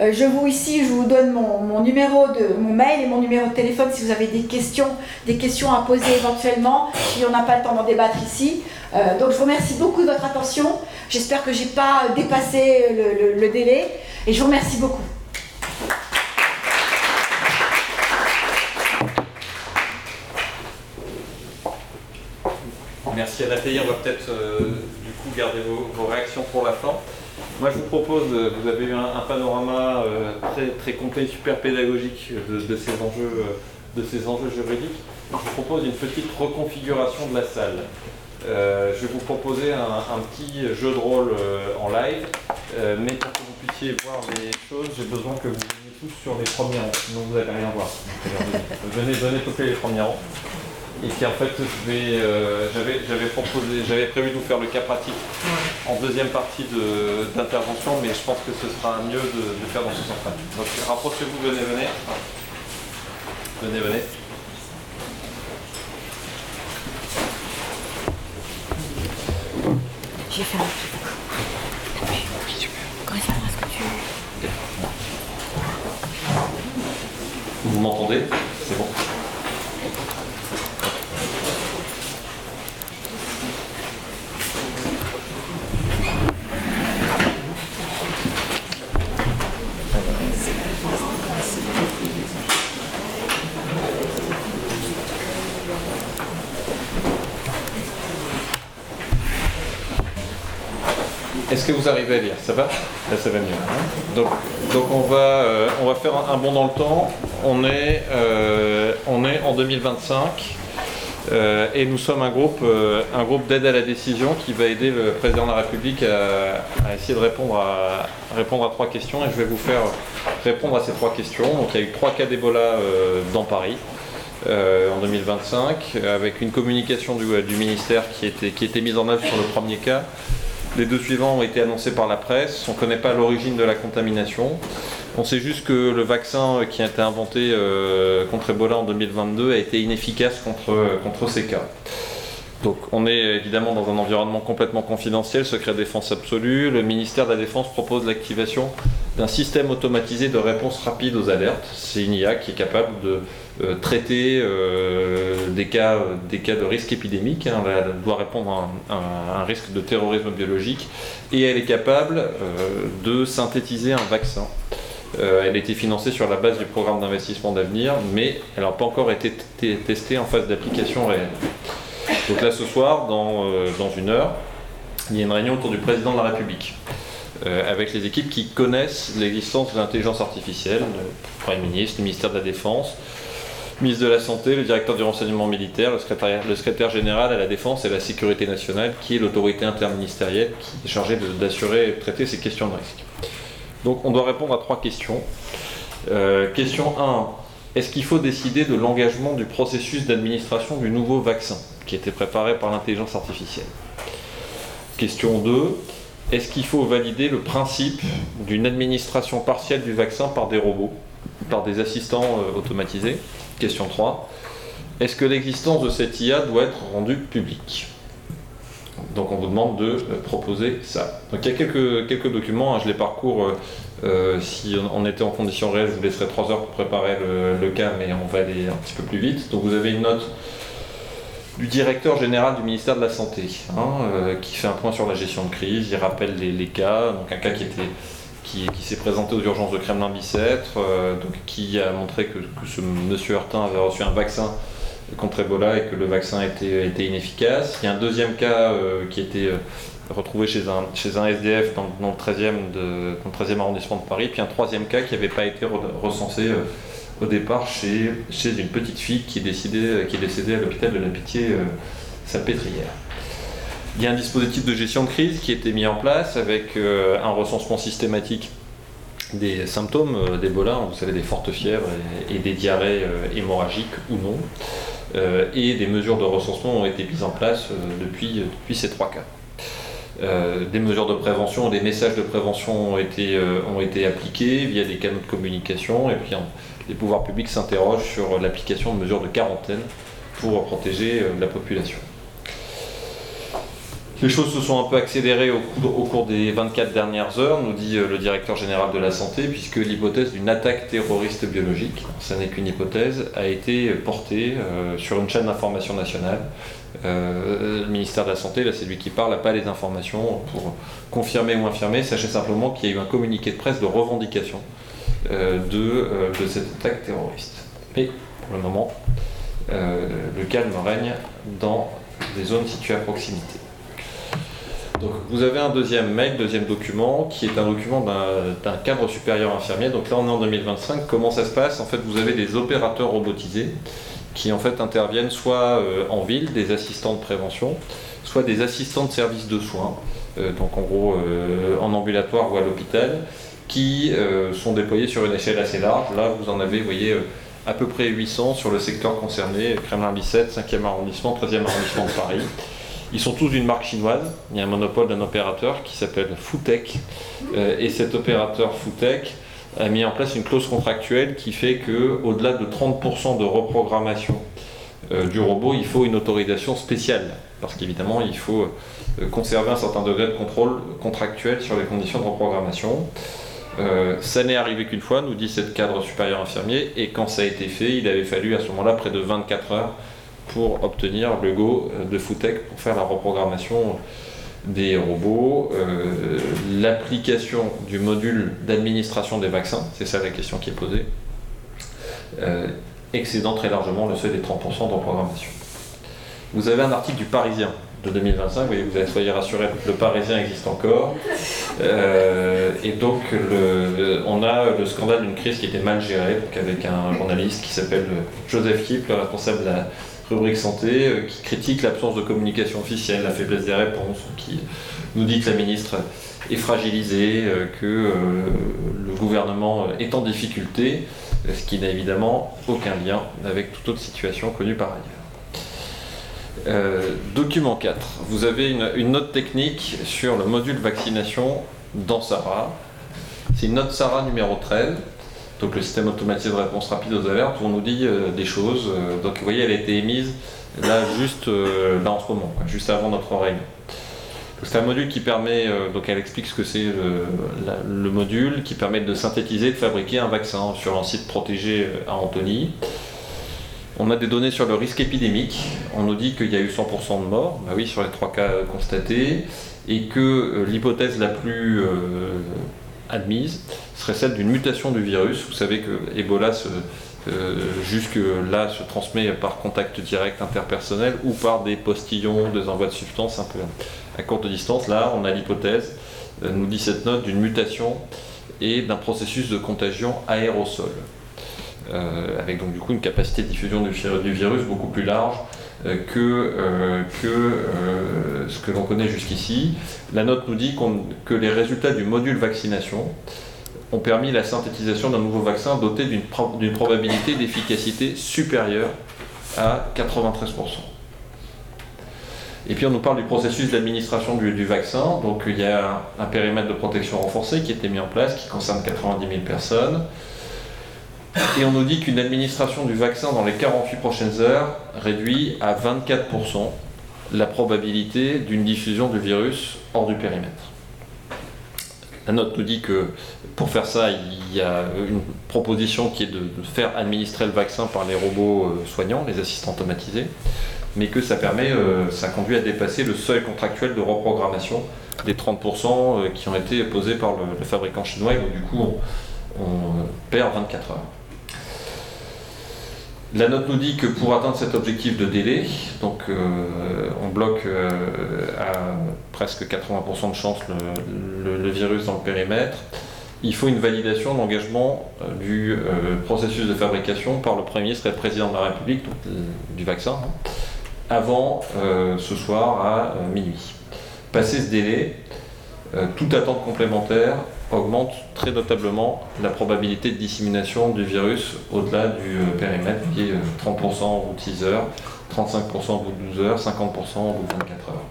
euh, je vous ici, je vous donne mon, numéro de mon mail et mon numéro de téléphone si vous avez des questions, des questions à poser éventuellement. Si on n'a pas le temps d'en débattre ici. Euh, donc je vous remercie beaucoup de votre attention. J'espère que j'ai pas dépassé le, délai et je vous remercie beaucoup. Merci à Nathalie, on va peut-être euh, du coup garder vos réactions pour la fin. Moi, je vous propose, euh, vous avez eu un, panorama euh, très, très complet, super pédagogique de, ces enjeux, euh, de ces enjeux juridiques. Je vous propose une petite reconfiguration de la salle. je vais vous proposer un, petit jeu de rôle en live, mais pour que vous puissiez voir les choses, j'ai besoin que vous veniez tous sur les premiers rangs, sinon vous n'allez rien voir. venez, venez toquer les premiers rangs. Et puis en fait, euh, j'avais proposé, j'avais prévu de vous faire le cas pratique en deuxième partie d'intervention, mais je pense que ce sera mieux de, faire dans ce sens-là. Donc rapprochez-vous, venez, venez. Venez, venez. J'ai fait un Vous m'entendez? C'est bon. Est-ce que vous arrivez à lire? Ça va? Là, ça va mieux. Hein? donc, on, va, euh, on va faire un, bond dans le temps. On est, euh, on est en 2025 euh, et nous sommes un groupe, groupe d'aide à la décision qui va aider le président de la République à, essayer de répondre à, répondre à trois questions et je vais vous faire répondre à ces trois questions. Donc il y a eu trois cas d'Ebola dans Paris. en 2025, avec une communication du, du ministère qui était, qui était mise en œuvre sur le premier cas, les deux suivants ont été annoncés par la presse. On ne connaît pas l'origine de la contamination. On sait juste que le vaccin qui a été inventé euh, contre Ebola en 2022 a été inefficace contre, contre ces cas. Donc on est évidemment dans un environnement complètement confidentiel, secret défense absolu. Le ministère de la Défense propose l'activation d'un système automatisé de réponse rapide aux alertes. C'est une IA qui est capable de euh, traiter euh, des, cas, des cas de risque épidémique. Hein. Elle doit répondre à un, risque de terrorisme biologique et elle est capable euh, de synthétiser un vaccin. elle a été financée sur la base du programme d'investissement d'avenir, mais elle n'a pas encore été testée en phase d'application réelle. Donc là, ce soir, dans, dans une heure, il y a une réunion autour du président de la République. avec les équipes qui connaissent l'existence de l'intelligence artificielle, le Premier ministre, le ministère de la Défense, ministre de la Santé, le directeur du renseignement militaire, le secrétaire, général à la Défense et à la Sécurité nationale, qui est l'autorité interministérielle qui est chargée d'assurer et de traiter ces questions de risque. Donc on doit répondre à trois questions. Euh, question 1. Est-ce qu'il faut décider de l'engagement du processus d'administration du nouveau vaccin? Qui été préparé par l'intelligence artificielle Question 2. Est-ce qu'il faut valider le principe d'une administration partielle du vaccin par des robots, par des assistants euh, automatisés? Question 3. Est-ce que l'existence de cette IA doit être rendue publique? Donc on vous demande de euh, proposer ça. Donc il y a quelques, quelques documents, hein, je les parcours. Euh, si on était en condition réelle, je vous laisserai 3 heures pour préparer le, cas, mais on va aller un petit peu plus vite. Donc vous avez une note du directeur général du ministère de la Santé, hein, qui fait un point sur la gestion de crise, il rappelle les, cas, donc un cas qui était qui, s'est présenté aux urgences de Kremlin-Bicêtre, euh, qui a montré que, ce monsieur Hurtin avait reçu un vaccin contre Ebola et que le vaccin était, inefficace. Il y a un deuxième cas euh, qui était euh, retrouvé chez un, SDF dans, le 13e de, 13e arrondissement de Paris, puis un troisième cas qui n'avait pas été recensé au départ chez, une petite fille qui est, décédée à l'hôpital de la Pitié Salpêtrière. Il y a un dispositif de gestion de crise qui a été mis en place avec euh, un recensement systématique des symptômes euh, d'Ebola, vous savez, des fortes fièvres et, des diarrhées euh, hémorragiques ou non. et des mesures de recensement ont été mises en place depuis, ces trois cas. des mesures de prévention, des messages de prévention ont été, ont été appliqués via des canaux de communication et puis les pouvoirs publics s'interrogent sur l'application de mesures de quarantaine pour protéger la population. Les choses se sont un peu accélérées au, cours des 24 dernières heures, nous dit euh, le directeur général de la santé, puisque l'hypothèse d'une attaque terroriste biologique, ce n'est qu'une hypothèse, a été portée euh, sur une chaîne d'information nationale. Euh, le ministère de la Santé, là c'est lui qui parle, n'a pas les informations pour confirmer ou infirmer. Sachez simplement qu'il y a eu un communiqué de presse de revendication de, cette attaque terroriste. Mais pour le moment, le calme règne dans les zones situées à proximité. Donc vous avez un deuxième mail, deuxième document, qui est un document d'un cadre supérieur infirmier. Donc là on est en 2025. Comment ça se passe? En fait vous avez des opérateurs robotisés qui en fait interviennent soit euh, en ville, des assistants de prévention, soit des assistants de services de soins, euh, donc en gros euh, en ambulatoire ou à l'hôpital, qui sont déployés sur une échelle assez large. Là, vous en avez, vous voyez, à peu près 800 sur le secteur concerné, Kremlin-Bicêtre, 5e arrondissement, 13e arrondissement de Paris. Ils sont tous d'une marque chinoise. Il y a un monopole d'un opérateur qui s'appelle Footech. et cet opérateur Footech a mis en place une clause contractuelle qui fait qu'au-delà de 30% de reprogrammation euh, du robot, il faut une autorisation spéciale. Parce qu'évidemment, il faut euh, conserver un certain degré de contrôle contractuel sur les conditions de reprogrammation. Euh, ça n'est arrivé qu'une fois, nous dit cette cadre supérieur infirmier, et quand ça a été fait, il avait fallu à ce moment-là près de 24 heures pour obtenir le go de Footech pour faire la reprogrammation des robots, euh, l'application du module d'administration des vaccins, c'est ça la question qui est posée, euh, excédant très largement le seuil des 30% de reprogrammation. Vous avez un article du Parisien de 2025, vous voyez, vous allez soyez rassurés, le Parisien existe encore. Euh, et donc, on a le scandale d'une crise qui était mal gérée, avec un journaliste qui s'appelle Joseph Kipp, le responsable de la rubrique santé, euh, qui critique l'absence de communication officielle, la faiblesse des réponses, qui nous dit que la ministre est fragilisée, euh, que le gouvernement est en difficulté, ce qui n'a évidemment aucun lien avec toute autre situation connue par ailleurs. Document 4. Vous avez une, note technique sur le module vaccination dans SARA. C'est une note SARA numéro 13 donc le système automatisé de réponse rapide aux alertes, on nous dit euh, des choses. Euh, donc vous voyez, elle a été émise là juste euh, là en ce moment, juste avant notre oreille. C'est un module qui permet, donc elle explique ce que c'est le, module, qui permet de synthétiser, de fabriquer un vaccin sur un site protégé à Antony. On a des données sur le risque épidémique. On nous dit qu'il y a eu 100% de morts, bah oui, sur les trois cas constatés, et que l'hypothèse la plus admise serait celle d'une mutation du virus. Vous savez que Ebola euh, jusque-là se transmet par contact direct interpersonnel ou par des postillons, des envois de substances un peu à courte distance. Là, on a l'hypothèse, euh, nous dit cette note, d'une mutation et d'un processus de contagion aérosol. Euh, avec donc du coup une capacité de diffusion du, virus beaucoup plus large que, que ce que l'on connaît jusqu'ici. La note nous dit que les résultats du module vaccination ont permis la synthétisation d'un nouveau vaccin doté d'une probabilité d'efficacité supérieure à 93%. Et puis on nous parle du processus d'administration du, du, vaccin. Donc il y a un, périmètre de protection renforcé qui a été mis en place, qui concerne 90 000 personnes. Et on nous dit qu'une administration du vaccin dans les 48 prochaines heures réduit à 24% la probabilité d'une diffusion du virus hors du périmètre. La note nous dit que pour faire ça, il y a une proposition qui est de, faire administrer le vaccin par les robots euh, soignants, les assistants automatisés, mais que ça permet, euh, ça conduit à dépasser le seuil contractuel de reprogrammation des 30% euh, qui ont été posés par le, fabricant chinois, et donc du coup on perd 24 heures. La note nous dit que pour atteindre cet objectif de délai, donc euh, on bloque euh, à presque 80% de chance le, virus dans le périmètre, il faut une validation d'engagement euh, du processus de fabrication par le Premier ministre et le Président de la République, du vaccin, hein, avant ce soir à minuit. Passé ce délai, toute attente complémentaire augmente très notablement la probabilité de dissémination du virus au-delà du euh, périmètre, qui est 30% euh, au bout de 6 heures, 35% au bout de 12 heures, 50% au bout de 24 heures.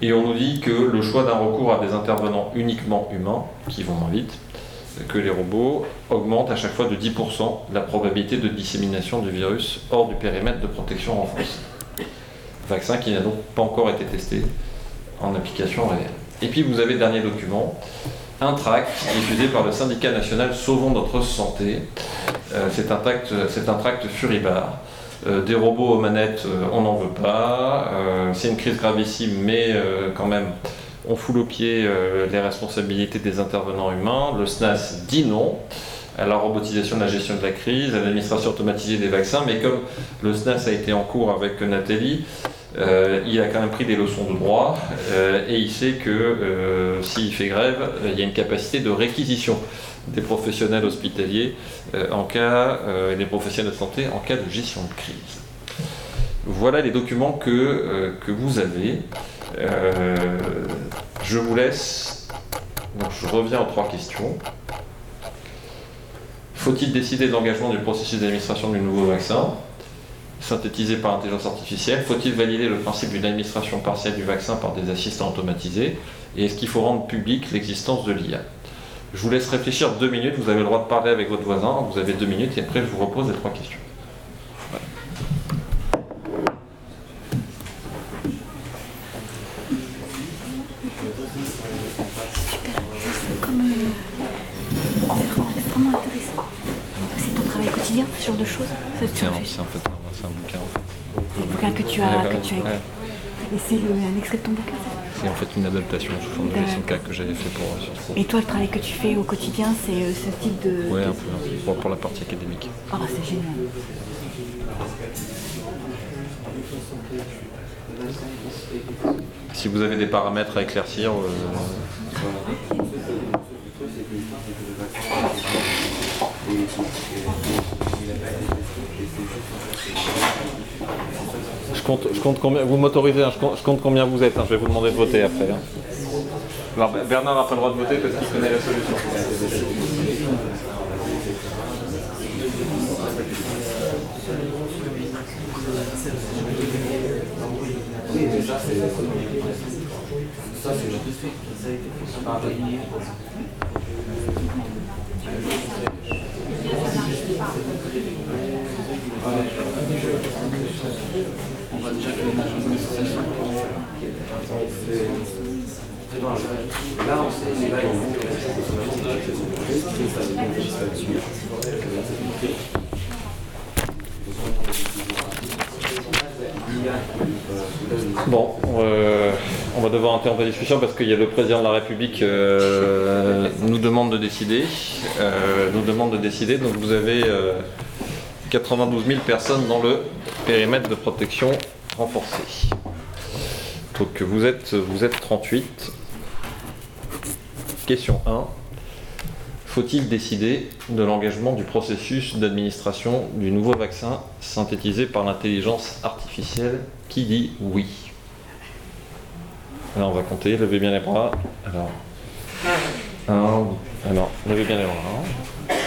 Et on nous dit que le choix d'un recours à des intervenants uniquement humains, qui vont moins vite que les robots, augmente à chaque fois de 10% la probabilité de dissémination du virus hors du périmètre de protection renforcée. Vaccin qui n'a donc pas encore été testé en application réelle. Et puis vous avez le dernier document, un tract diffusé par le syndicat national Sauvons notre santé. Euh, c'est un tract, c'est un tract furibar. Euh, des robots aux manettes, euh, on n'en veut pas. c'est une crise gravissime, mais quand même, on fout au pied les responsabilités des intervenants humains. Le SNAS dit non à la robotisation de la gestion de la crise, à l'administration automatisée des vaccins, mais comme le SNAS a été en cours avec Nathalie, euh, il a quand même pris des leçons de droit euh, et il sait que euh, s'il fait grève, il y a une capacité de réquisition des professionnels hospitaliers en cas, et des professionnels de santé en cas de gestion de crise. Voilà les documents que, que vous avez. je vous laisse je reviens aux trois questions. Faut-il décider de l'engagement du processus d'administration du nouveau vaccin? Synthétisé par intelligence artificielle. Faut-il valider le principe d'une administration partielle du vaccin par des assistants automatisés? Et est-ce qu'il faut rendre public l'existence de l'IA Je vous laisse réfléchir deux minutes, vous avez le droit de parler avec votre voisin, vous avez deux minutes et après je vous repose les trois questions. Ce genre de choses C'est en, fait un, un bouquin en fait. Un bouquin que tu as, que tu as écrit. Et c'est un extrait de ton bouquin C'est en fait une adaptation sous forme de SMK que j'avais fait pour Sciences Et toi, le travail que tu fais au quotidien, c'est euh, ce type de. Ouais, un peu, Pour, pour, la partie académique. Ah, oh, c'est génial. Si vous avez des paramètres à éclaircir, euh... Je compte, je compte combien, vous m'autorisez, hein, je, compte, je, compte, combien vous êtes, hein, je vais vous demander de voter après. Hein. Alors, Bernard n'a pas le droit de voter parce qu'il connaît la solution. Oui, mais ça c'est ça c'est Bon, euh, on va devoir interrompre la discussion parce qu'il y a le président de la République euh, nous demande de décider. Euh, nous demande de décider. Donc vous avez 92 000 personnes dans le périmètre de protection renforcé. Donc vous êtes, vous êtes 38. Question 1. Faut-il décider de l'engagement du processus d'administration du nouveau vaccin synthétisé par l'intelligence artificielle Qui dit oui? Alors on va compter, levez bien les bras. Alors, 1, alors, levez bien les bras.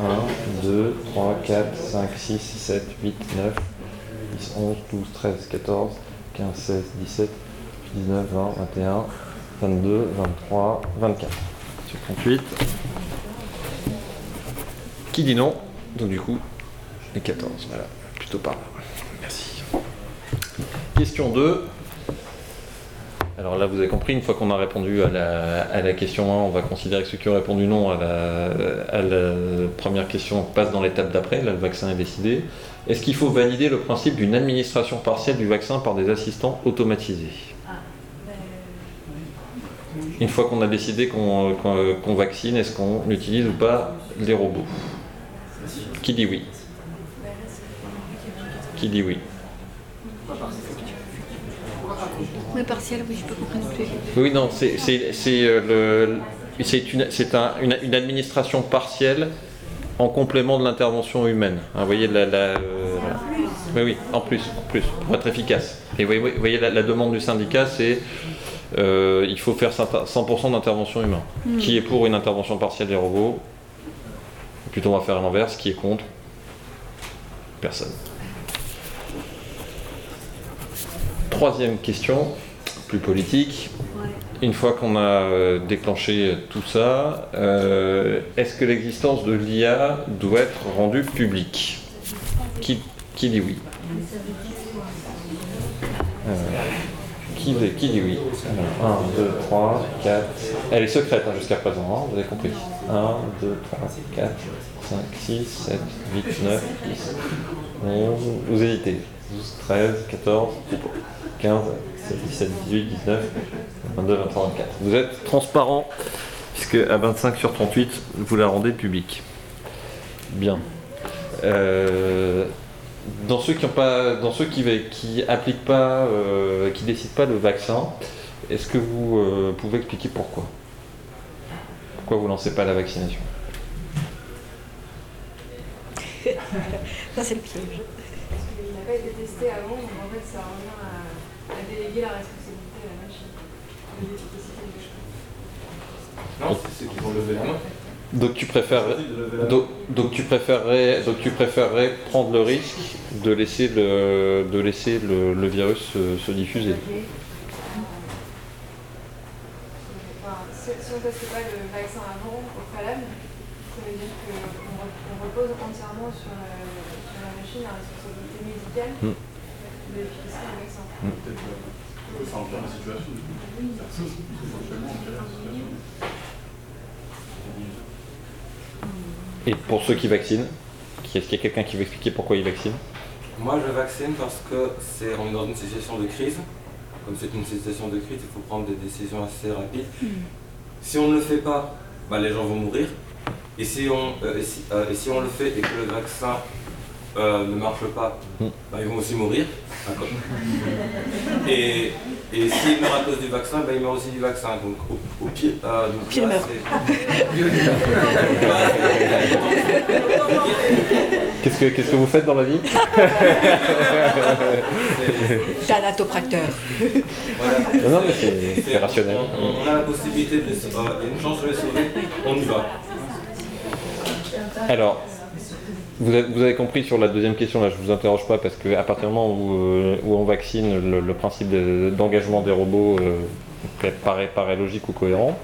1, 2, 3, 4, 5, 6, 7, 8, 9, 10, 11, 12, 13, 14, 15, 16, 17, 19, 20, 21, 22, 23, 24. Sur 38. Qui dit non Donc du coup, les 14. Voilà, plutôt par là. Merci. Question 2. Alors là, vous avez compris, une fois qu'on a répondu à la, question 1, on va considérer que ceux qui ont répondu non à la, première question passent dans l'étape d'après. Là, le vaccin est décidé. Est-ce qu'il faut valider le principe d'une administration partielle du vaccin par des assistants automatisés? Une fois qu'on a décidé qu'on vaccine, est-ce qu'on utilise ou pas les robots? Qui dit oui? Qui dit oui? Mais partiel, oui, je peux comprendre plus. Oui, non, c'est euh, une, un, une, administration partielle en complément de l'intervention humaine. Hein, vous voyez, la, la oui, oui, en plus, en plus, pour être efficace. Et vous voyez, la, demande du syndicat, c'est euh, il faut faire 100% d'intervention humaine. Hmm. Qui est pour une intervention partielle des robots? Plutôt on va faire l'inverse, qui est contre? Personne. Troisième question, plus politique. Une fois qu'on a euh, déclenché tout ça, euh, est-ce que l'existence de l'IA doit être rendue publique? Qui, dit oui? Euh, qui, qui, dit oui? 1, 2, 3, 4. Elle est secrète hein, jusqu'à présent, hein, vous avez compris. 1, 2, 3, 4, 5, 6, 7, 8, 9, 10, 11. Vous hésitez. 12, 13, 14, 15, 16, 17, 18, 19, 22, 23, 24. Vous êtes transparent, puisque à 25 sur 38, vous la rendez publique. Bien. Euh, dans ceux qui ont pas, dans ceux qui, qui appliquent pas, euh, qui décident pas le vaccin, est-ce que vous euh, pouvez expliquer pourquoi? Pourquoi vous lancez pas la vaccination? Ça c'est le piège. Il n'a pas été testé avant, donc en fait ça revient à, à déléguer la responsabilité à la machine. Non, c'est ceux qui vont lever la main. Donc tu main. donc, donc tu préférerais donc tu préférerais prendre le risque de laisser le de laisser le, le virus se, se diffuser. Enfin, si, si on ne testait pas le vaccin avant, au préalable, ça veut dire qu'on re- on repose entièrement sur la, sur la machine la responsabilité médicale Hmm. de l'efficacité du vaccin. Peut-être euh, ça empire la situation. Et pour ceux qui vaccinent, est-ce qu'il y a quelqu'un qui veut expliquer pourquoi ils vaccinent Moi, je vaccine parce que c'est on est dans une situation de crise. Comme c'est une situation de crise, il faut prendre des décisions assez rapides. Si on ne le fait pas, bah, les gens vont mourir. Et si on, euh, et si, euh, et si on le fait et que le vaccin euh, ne marche pas, Mm. bah, ils vont aussi mourir. Et, et s'ils meurent à cause du vaccin, bah, ils meurent aussi du vaccin. Donc au, au pire, euh, donc Pire là, meurt. c'est- Qu'est-ce que qu'est-ce que vous faites dans la vie Thanatopracteur. voilà. Non, non, mais c'est c'est rationnel. On, on a la possibilité de. se- euh, Il y a une chance de les sauver, on y va. Alors, vous avez, compris sur la deuxième question, là je vous interroge pas parce qu'à partir du moment où, euh, on vaccine, le, principe de- d'engagement des robots euh, paraît, logique ou cohérent.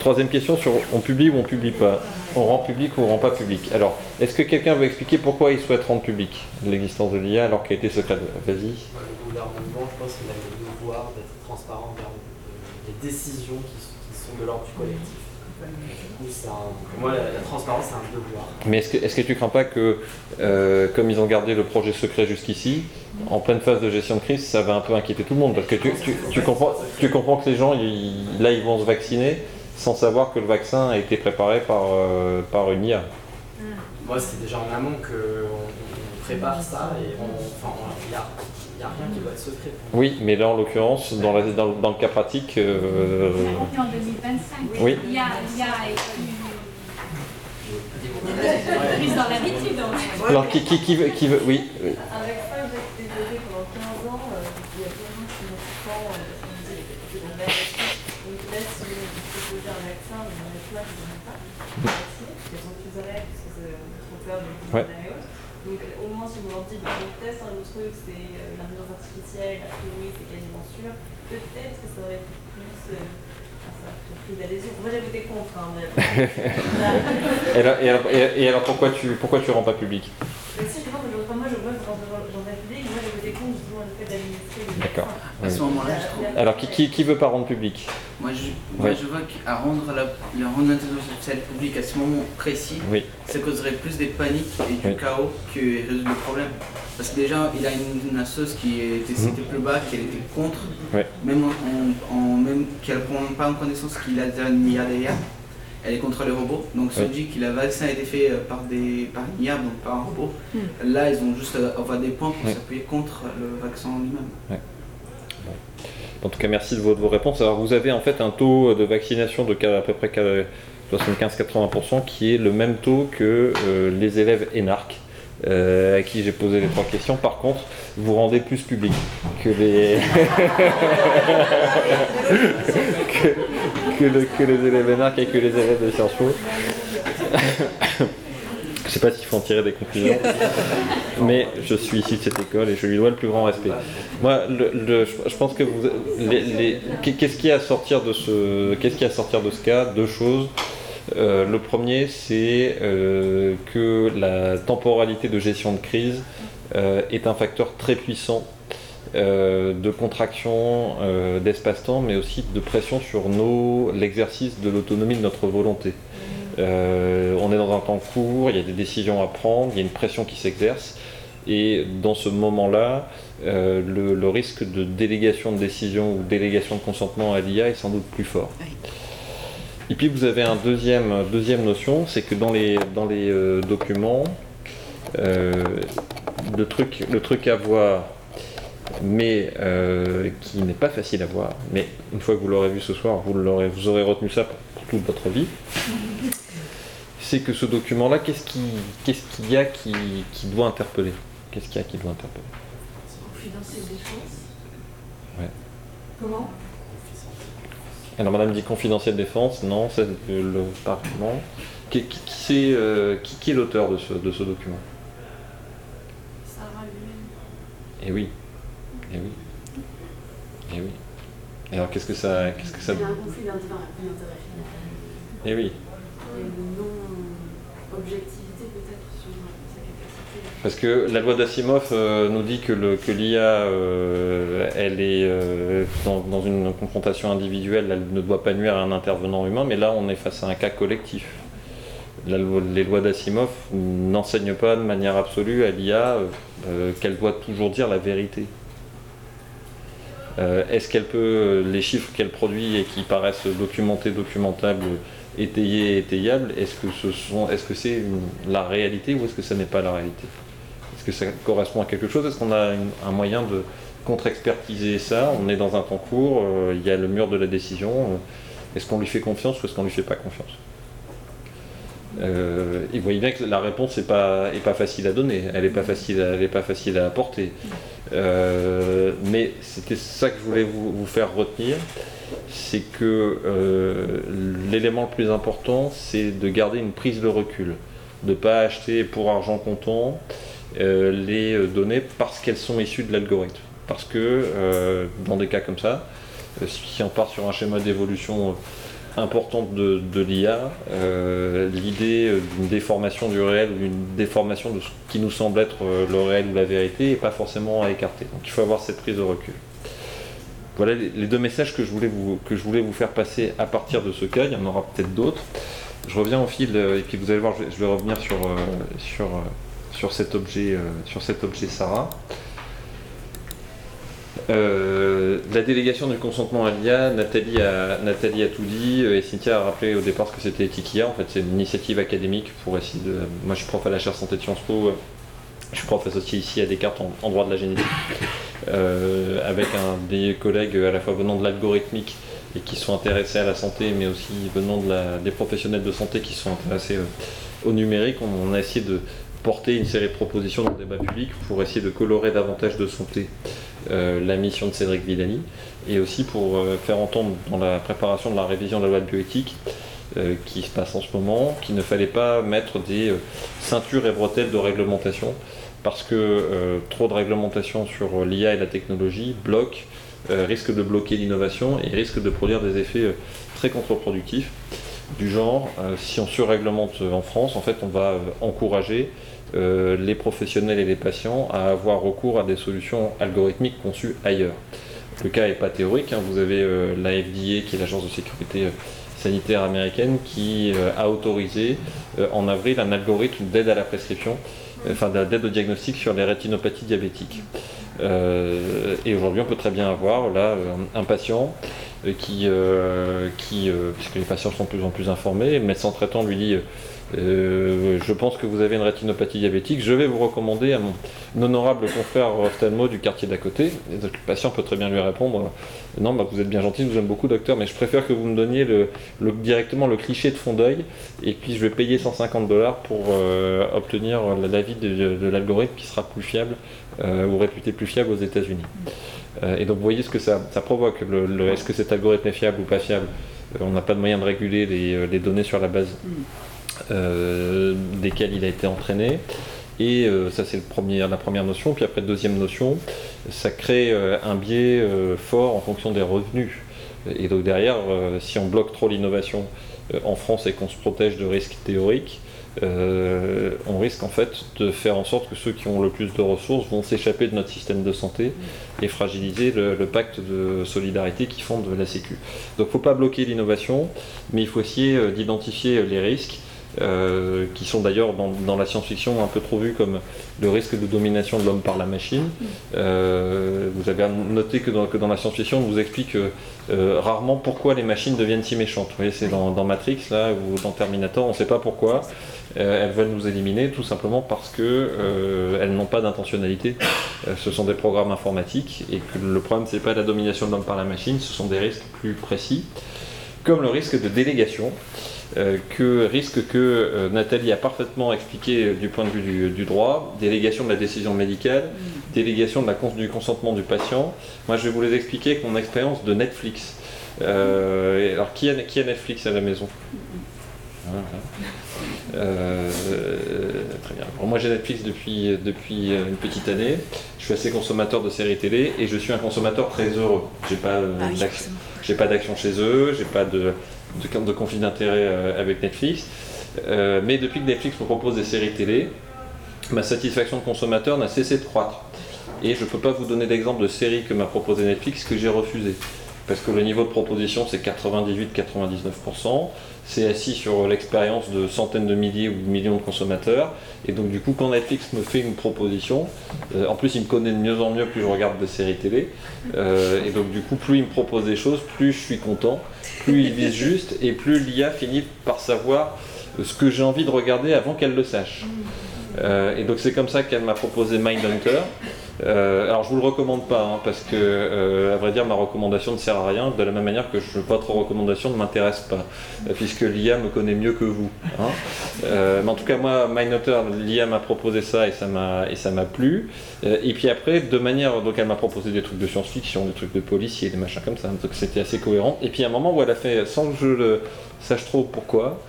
Troisième question sur on publie ou on publie pas. On rend public ou on rend pas public. Alors, est-ce que quelqu'un veut expliquer pourquoi il souhaite rendre public l'existence de l'IA alors qu'elle était secrète? Vas-y. Le gouvernement, je pense qu'il a le devoir d'être transparent vers euh, les décisions qui sont de l'ordre du collectif. Pour moi, la, la transparence, c'est un devoir. Mais est-ce que, est-ce que tu crains pas que, euh, comme ils ont gardé le projet secret jusqu'ici, en pleine phase de gestion de crise, ça va un peu inquiéter tout le monde? Parce que tu, tu- tu comprends, tu comprends que les gens, ils- là, ils vont se vacciner sans savoir que le vaccin a été préparé par, euh, par une IA. Moi, c'est déjà en amont qu'on on prépare ça et on- enfin, il n'y a, il y a rien qui doit être secret. pour Oui, mais là, en l'occurrence, dans, la- dans, dans le cas pratique, euh, On est en 2025. Oui. Il y a, il y a moi. prise dans l'habitude. alors qui, qui, qui veut, qui veut- oui, euh, été pendant 15 ans, euh, il y a qui euh, un vaccin, mais pas, parce trop peur de Ouais. et autres. Donc au bon, on teste un autre truc, c'est euh, l'intelligence artificielle, a priori, c'est quasiment sûr, peut-être que ça aurait été plus... euh, enfin, ça aurait été plus d'adhésion. Moi, j'ai voté contre, hein, mais et, alors, et alors- et- alors pourquoi tu, pourquoi tu rends pas public? Mais si, je pense que moi, je dans la public, moi, j'ai voté contre justement le fait d'administrer les D'accord. Vaccins. À ce moment-là, je trouve. Alors qui, qui, qui veut pas rendre public Moi, je, moi, Ouais. je vois qu'à rendre la, le rendre l'intelligence artificielle publique à ce moment précis, Oui. ça causerait plus des paniques et du Oui. chaos que résoudre le problème. Parce que déjà, il a une, une assoce qui était citée plus bas, qui était contre, Mhm. Même en, en- même qu'elle ne prend pas en connaissance qu'il a déjà une IA derrière. Elle est contre les robots. Donc, se dit que le vaccin a été fait euh, par, des, par une IA, donc par un robot. Là, ils ont juste à avoir des points pour s'appuyer contre le vaccin en lui-même. En tout cas, merci de vos, réponses. Alors, vous avez en fait un taux de vaccination de à peu près 75-80% qui est le même taux que euh, les élèves ENARC. euh, à qui j'ai posé les trois questions. Par contre, vous rendez plus public que les que, que le- que les élèves ENARC et que les élèves de Sciences Po. Je sais pas s'il faut en tirer des conclusions, mais je suis ici de cette école et je lui dois le plus grand respect. Moi, le- le- je pense que vous, les- les- qu'est-ce qui est à sortir de ce, qu'est-ce qui à sortir de ce cas? Deux choses. Euh, le premier, c'est euh, que la temporalité de gestion de crise euh, est un facteur très puissant de contraction d'espace-temps, mais aussi de pression sur nos, l'exercice de l'autonomie de notre volonté. Euh, on est dans un temps court, il y a des décisions à prendre, il y a une pression qui s'exerce, et dans ce moment-là, euh, le, le risque de délégation de décision ou délégation de consentement à l'IA est sans doute plus fort. Oui. Et puis vous avez un deuxième, deuxième notion, c'est que dans les, dans les euh, documents, le, truc, le truc à voir, mais euh, qui n'est pas facile à voir, mais une fois que vous l'aurez vu ce soir, vous, l'aurez, vous aurez retenu ça pour toute votre vie, c'est que ce document-là, qu'est-ce, qui, qu'est-ce qu'il y a qui, qui doit interpeller? Qu'est-ce qu'il y a qui doit interpeller? Confidentiel choses. Ouais. Comment? Alors Madame dit confidentiel défense, non, c'est le, le Parlement. Qui, qui, qui euh, qui, est l'auteur de ce, de ce document? Sarah lui-même. Eh oui, eh oui, eh oui. Et alors qu'est-ce que ça, qu'est-ce que ça, Il y a un conflit d'intérêt eh oui. Et non-objectivité peut-être sur sa capacité. Parce que la loi d'Asimov euh, nous dit que, l'IA, euh, elle est euh, dans, une confrontation individuelle, elle ne doit pas nuire à un intervenant humain, mais là on est face à un cas collectif. Les lois d'Asimov n'enseignent pas de manière absolue à l'IA qu'elle doit toujours dire la vérité. Est-ce qu'elle peut, les chiffres qu'elle produit et qui paraissent documentés, documentables, que ce sont, est-ce que c'est la réalité ou est-ce que ce n'est pas la réalité? Est-ce que ça correspond à quelque chose? Est-ce qu'on a un moyen de contre-expertiser ça? On est dans un temps court, euh, il y a le mur de la décision. euh, est-ce qu'on lui fait confiance ou est-ce qu'on lui fait pas confiance? Euh, et vous voyez bien que la réponse n'est pas, facile à donner, elle n'est pas, facile à- apporter. Mais c'était ça que je voulais vous faire retenir, c'est que euh, l'élément le plus important, c'est de garder une prise de recul, de ne pas acheter pour argent comptant euh, les euh, données parce qu'elles sont issues de l'algorithme. Parce que dans des cas comme ça, si on part sur un schéma d'évolution importante de, de l'IA, l'idée d'une déformation du réel ou d'une déformation de ce qui nous semble être le réel ou la vérité n'est pas forcément à écarter. Donc il faut avoir cette prise de recul. Voilà les, deux messages que je, voulais vous, faire passer à partir de ce cas. Il y en aura peut-être d'autres. Je reviens au fil euh, et puis vous allez voir, je vais, revenir sur, euh, euh, sur, cet objet, sur Sarah. La délégation du consentement à l'IA, Nathalie a, tout dit et Cynthia a rappelé au départ ce que c'était Tikia. En fait, c'est une initiative académique pour essayer de. Moi, je suis prof à la chaire santé de Sciences Po. Je suis prof associé ici à Descartes en, en droit de la génétique, euh, avec des collègues à la fois venant de l'algorithmique et qui sont intéressés à la santé, mais aussi venant des professionnels de santé qui sont intéressés euh, au numérique. On, a essayé de porter une série de propositions dans le débat public pour essayer de colorer davantage de santé euh, la mission de Cédric Villani et aussi pour faire entendre dans la préparation de la révision de la loi de bioéthique euh, qui se passe en ce moment qu'il ne fallait pas mettre des euh, ceintures et bretelles de réglementation parce que euh, trop de réglementation sur l'IA et la technologie bloque, risque de bloquer l'innovation et risque de produire des effets très contre-productifs du genre si on surréglemente en France en fait on va encourager les professionnels et les patients à avoir recours à des solutions algorithmiques conçues ailleurs. Le cas n'est pas théorique, hein. vous avez la FDA, qui est l'agence de sécurité sanitaire américaine, qui euh, a autorisé euh, en avril un algorithme d'aide à la prescription, enfin d'aide au diagnostic sur les rétinopathies diabétiques. Euh, et aujourd'hui, on peut très bien avoir là un patient qui, qui puisque les patients sont de plus en plus informés, le médecin traitant lui dit euh, je pense que vous avez une rétinopathie diabétique, je vais vous recommander à mon honorable confrère ophtalmo du quartier d'à côté. Le patient peut très bien lui répondre Non, bah, vous êtes bien gentil, je vous aime beaucoup, docteur, mais je préfère que vous me donniez directement le cliché de fond d'œil, et puis je vais payer 150 dollars pour euh, obtenir l'avis de, l'algorithme qui sera plus fiable euh, ou réputé plus fiable aux États-Unis. Et donc, vous voyez ce que ça, provoque. Le, Est-ce que cet algorithme est fiable ou pas fiable? On n'a pas de moyen de réguler les, données sur la base euh, desquels il a été entraîné. Et euh, ça, c'est la première notion. Puis après, deuxième notion, ça crée euh, un biais euh, fort en fonction des revenus. Et donc derrière, euh, si on bloque trop l'innovation euh, en France et qu'on se protège de risques théoriques, euh, on risque en fait de faire en sorte que ceux qui ont le plus de ressources vont s'échapper de notre système de santé et fragiliser le, le pacte de solidarité qui fonde la Sécu. Donc il ne faut pas bloquer l'innovation, mais il faut essayer euh, d'identifier les risques euh, qui sont d'ailleurs dans, la science-fiction un peu trop vus comme le risque de domination de l'homme par la machine. Euh, vous avez noté que dans, que dans la science-fiction, on vous explique euh, rarement pourquoi les machines deviennent si méchantes. Vous voyez, c'est dans, Matrix là ou dans Terminator, on ne sait pas pourquoi. Elles veulent nous éliminer tout simplement parce que euh, elles n'ont pas d'intentionnalité. Ce sont des programmes informatiques et que le problème c'est pas la domination de l'homme par la machine, ce sont des risques plus précis, comme le risque de délégation. Euh, que risque que euh, Nathalie a parfaitement expliqué euh, du point de vue du, du droit, délégation de la décision médicale, délégation de la cons- du consentement du patient. Moi, je vais vous les expliquer avec mon expérience de Netflix. Euh, alors, qui a, qui a Netflix à la maison? Voilà. Euh, très bien. Alors, moi j'ai Netflix depuis, depuis une petite année. Je suis assez consommateur de séries télé et je suis un consommateur très heureux. J'ai pas euh, Ah d'action- j'ai pas d'action chez eux, j'ai pas de, de, de conflit d'intérêt euh, avec Netflix. Euh, mais depuis que Netflix me propose des séries télé, ma satisfaction de consommateur n'a cessé de croître. Et je ne peux pas vous donner d'exemple de séries que m'a proposé Netflix que j'ai refusé. Parce que le niveau de proposition, c'est 98-99%. C'est assis sur l'expérience de centaines de milliers ou de millions de consommateurs. Et donc, du coup, quand Netflix me fait une proposition, euh, en plus, il me connaît de mieux en mieux plus je regarde des séries télé. Euh, et donc, du coup, plus il me propose des choses, plus je suis content, plus il vise juste, et plus l'IA finit par savoir ce que j'ai envie de regarder avant qu'elle le sache. Euh, et donc c'est comme ça qu'elle m'a proposé Mindhunter. Euh, alors je vous le recommande pas hein, parce que euh, à vrai dire ma recommandation ne sert à rien de la même manière que je, votre recommandation ne m'intéresse pas euh, puisque l'IA me connaît mieux que vous. hein. Mais en tout cas moi Mindhunter l'IA m'a proposé ça et ça m'a et ça m'a plu. Et puis après de manière donc elle m'a proposé des trucs de science-fiction, des trucs de policiers, des machins comme ça donc c'était assez cohérent. Et puis à un moment où elle a fait sans que je sache trop pourquoi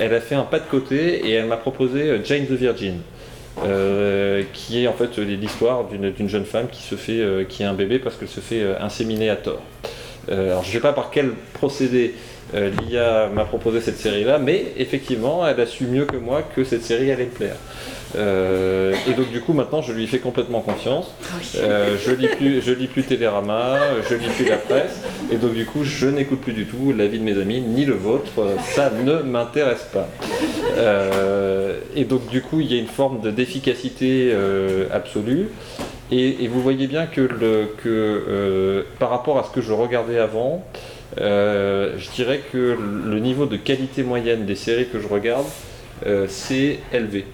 elle a fait un pas de côté et elle m'a proposé Jane the Virgin. Euh, qui est en fait l'histoire d'une jeune femme qui se fait euh, qui a un bébé parce qu'elle se fait euh, inséminer à tort. Alors je ne sais pas par quel procédé l'IA m'a proposé cette série-là, mais effectivement, elle a su mieux que moi que cette série allait me plaire. Euh, et donc du coup, maintenant, je lui fais complètement confiance. Euh, je lis plus, je lis plus Télérama, je lis plus la presse, et donc du coup, je n'écoute plus du tout l'avis de mes amis, ni le vôtre. Ça ne m'intéresse pas. Euh, et donc du coup, il y a une forme de- d'efficacité absolue. Et, et vous voyez bien que, le, que par rapport à ce que je regardais avant, je dirais que le niveau de qualité moyenne des séries que je regarde, c'est élevé.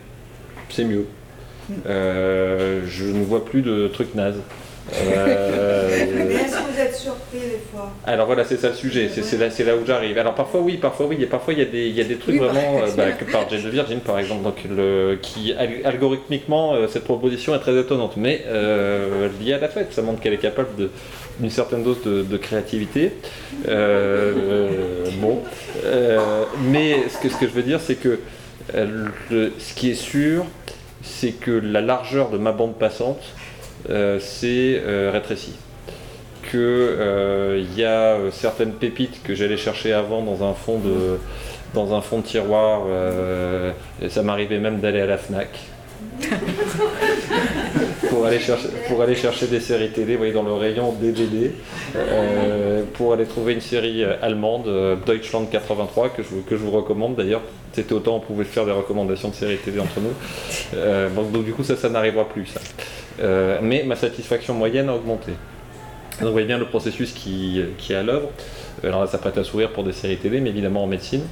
C'est mieux. Euh, je ne vois plus de trucs nazes. Euh, Mais est-ce que vous êtes surpris des fois alors voilà, c'est ça le sujet, c'est c'est là, c'est là où j'arrive. Alors parfois oui, parfois oui, et parfois il y a des, il y a des trucs Oui, vraiment, euh, bah, que par Jane the Virgin par exemple, donc le, qui al- algorithmiquement cette proposition est très étonnante, mais euh, l'IA l'a faite, ça montre qu'elle est capable de- d'une certaine dose de, de créativité. Euh, bon, mais ce que, ce que je veux dire, c'est que le- ce qui est sûr, c'est que la largeur de ma bande passante euh, s'est euh, rétrécie. Que euh, y a euh, certaines pépites que j'allais chercher avant dans un fond de dans un fond de tiroir euh, et ça m'arrivait même d'aller à la Fnac pour aller chercher des séries télé vous voyez dans le rayon DVD euh, pour aller trouver une série euh, allemande euh, Deutschland 83 que je vous, que je vous recommande. D'ailleurs c'était autant on pouvait faire des recommandations de séries télé entre nous. Donc, du coup ça ça n'arrivera plus ça. Mais ma satisfaction moyenne a augmenté. Donc vous voyez bien le processus qui, qui est à l'œuvre. Alors là, ça prête à sourire pour des séries télé, mais évidemment en médecine,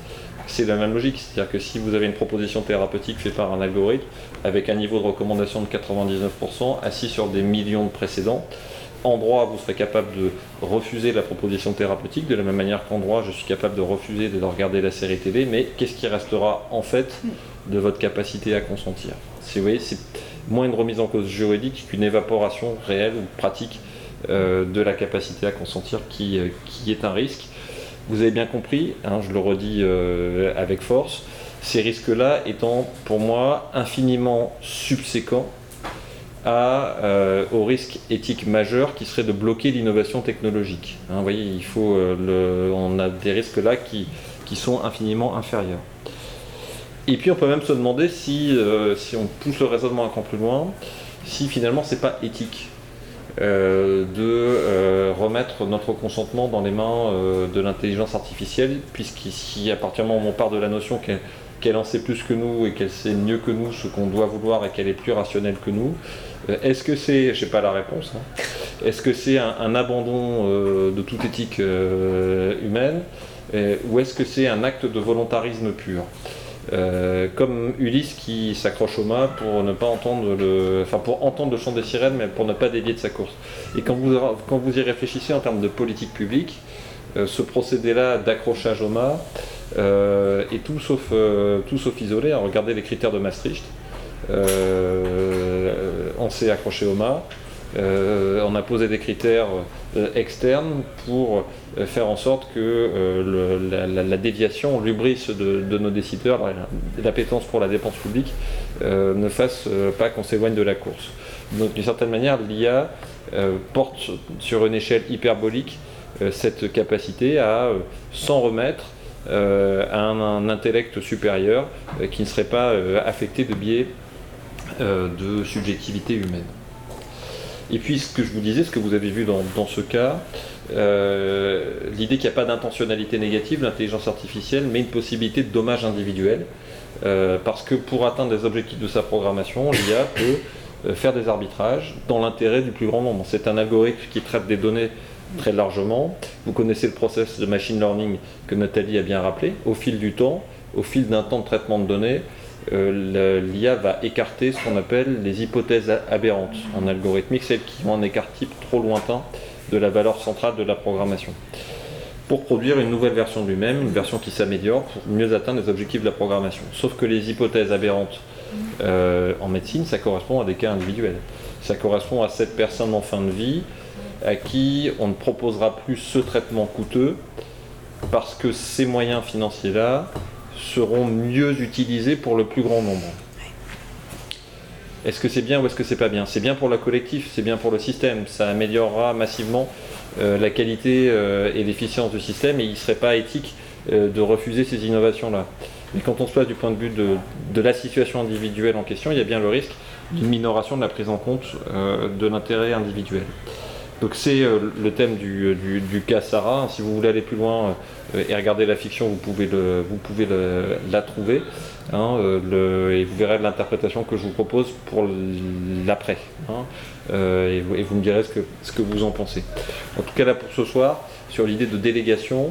c'est la même logique. C'est-à-dire que si vous avez une proposition thérapeutique faite par un algorithme, avec un niveau de recommandation de 99%, assis sur des millions de précédents, en droit, vous serez capable de refuser la proposition thérapeutique, de la même manière qu'en droit, je suis capable de refuser de regarder la série télé, mais qu'est-ce qui restera en fait de votre capacité à consentir? Vous voyez, c'est moins une remise en cause juridique qu'une évaporation réelle ou pratique euh, de la capacité à consentir qui, euh, qui est un risque. Vous avez bien compris, hein, je le redis euh, avec force, ces risques-là étant pour moi infiniment subséquents euh, au risque éthique majeur qui serait de bloquer l'innovation technologique. Hein, vous voyez, il faut, euh, le- on a des risques là qui, qui sont infiniment inférieurs. Et puis on peut même se demander si, si on pousse le raisonnement un cran plus loin, si finalement c'est pas éthique de euh, remettre notre consentement dans les mains euh, de l'intelligence artificielle, puisqu'ici, à partir du moment où on part de la notion qu'elle en sait plus que nous et qu'elle sait mieux que nous ce qu'on doit vouloir et qu'elle est plus rationnelle que nous, euh, est-ce que c'est, je sais pas la réponse, hein, est-ce que c'est un, abandon euh, de toute éthique euh, humaine euh, ou est-ce que c'est un acte de volontarisme pur? Euh, comme Ulysse qui s'accroche au mât pour ne pas entendre le, enfin pour entendre le chant des sirènes, mais pour ne pas dévier de sa course. Et quand vous, quand vous y réfléchissez en termes de politique publique, euh, ce procédé-là d'accrochage au mât euh, est tout sauf, euh, tout sauf isolé. Regardez les critères de Maastricht. On s'est accroché au mât. Euh, on a posé des critères euh, externes pour euh, faire en sorte que la, déviation, l'ubris de, nos décideurs, la- l'appétence pour la dépense publique, ne fasse pas qu'on s'éloigne de la course. Donc d'une certaine manière, l'IA porte sur une échelle hyperbolique cette capacité à s'en remettre à un, intellect supérieur qui ne serait pas affecté de biais de subjectivité humaine. Et puis ce que je vous disais, ce que vous avez vu dans, ce cas, euh, l'idée qu'il n'y a pas d'intentionnalité négative, l'intelligence artificielle, mais une possibilité de dommage individuel, euh, parce que pour atteindre les objectifs de sa programmation, l'IA peut euh, faire des arbitrages dans l'intérêt du plus grand nombre. C'est un algorithme qui traite des données très largement. Vous connaissez le process de machine learning que Nathalie a bien rappelé. Au fil du temps, au fil d'un temps de traitement de données, euh, l'IA va écarter ce qu'on appelle les hypothèses aberrantes en algorithmique, celles qui ont un écart type trop lointain de la valeur centrale de la programmation, pour produire une nouvelle version de lui-même, une version qui s'améliore pour mieux atteindre les objectifs de la programmation. Sauf que les hypothèses aberrantes euh, en médecine, ça correspond à des cas individuels. Ça correspond à cette personne en fin de vie à qui on ne proposera plus ce traitement coûteux parce que ces moyens financiers-là seront mieux utilisés pour le plus grand nombre. Est-ce que c'est bien ou est-ce que c'est pas bien? C'est bien pour le collectif, c'est bien pour le système, ça améliorera massivement euh, la qualité euh, et l'efficience du système et il ne serait pas éthique euh, de refuser ces innovations-là. Mais quand on se place du point de vue de, la situation individuelle en question, il y a bien le risque d'une minoration de la prise en compte de l'intérêt individuel. Donc c'est euh, le thème du, du- du cas Sarah. Si vous voulez aller plus loin euh, et regarder la fiction, vous pouvez, vous pouvez la trouver. hein, euh, et vous verrez l'interprétation que je vous propose pour l'après. hein. Euh, et, vous, me direz ce que, ce que vous en pensez. En tout cas là pour ce soir, sur l'idée de délégation,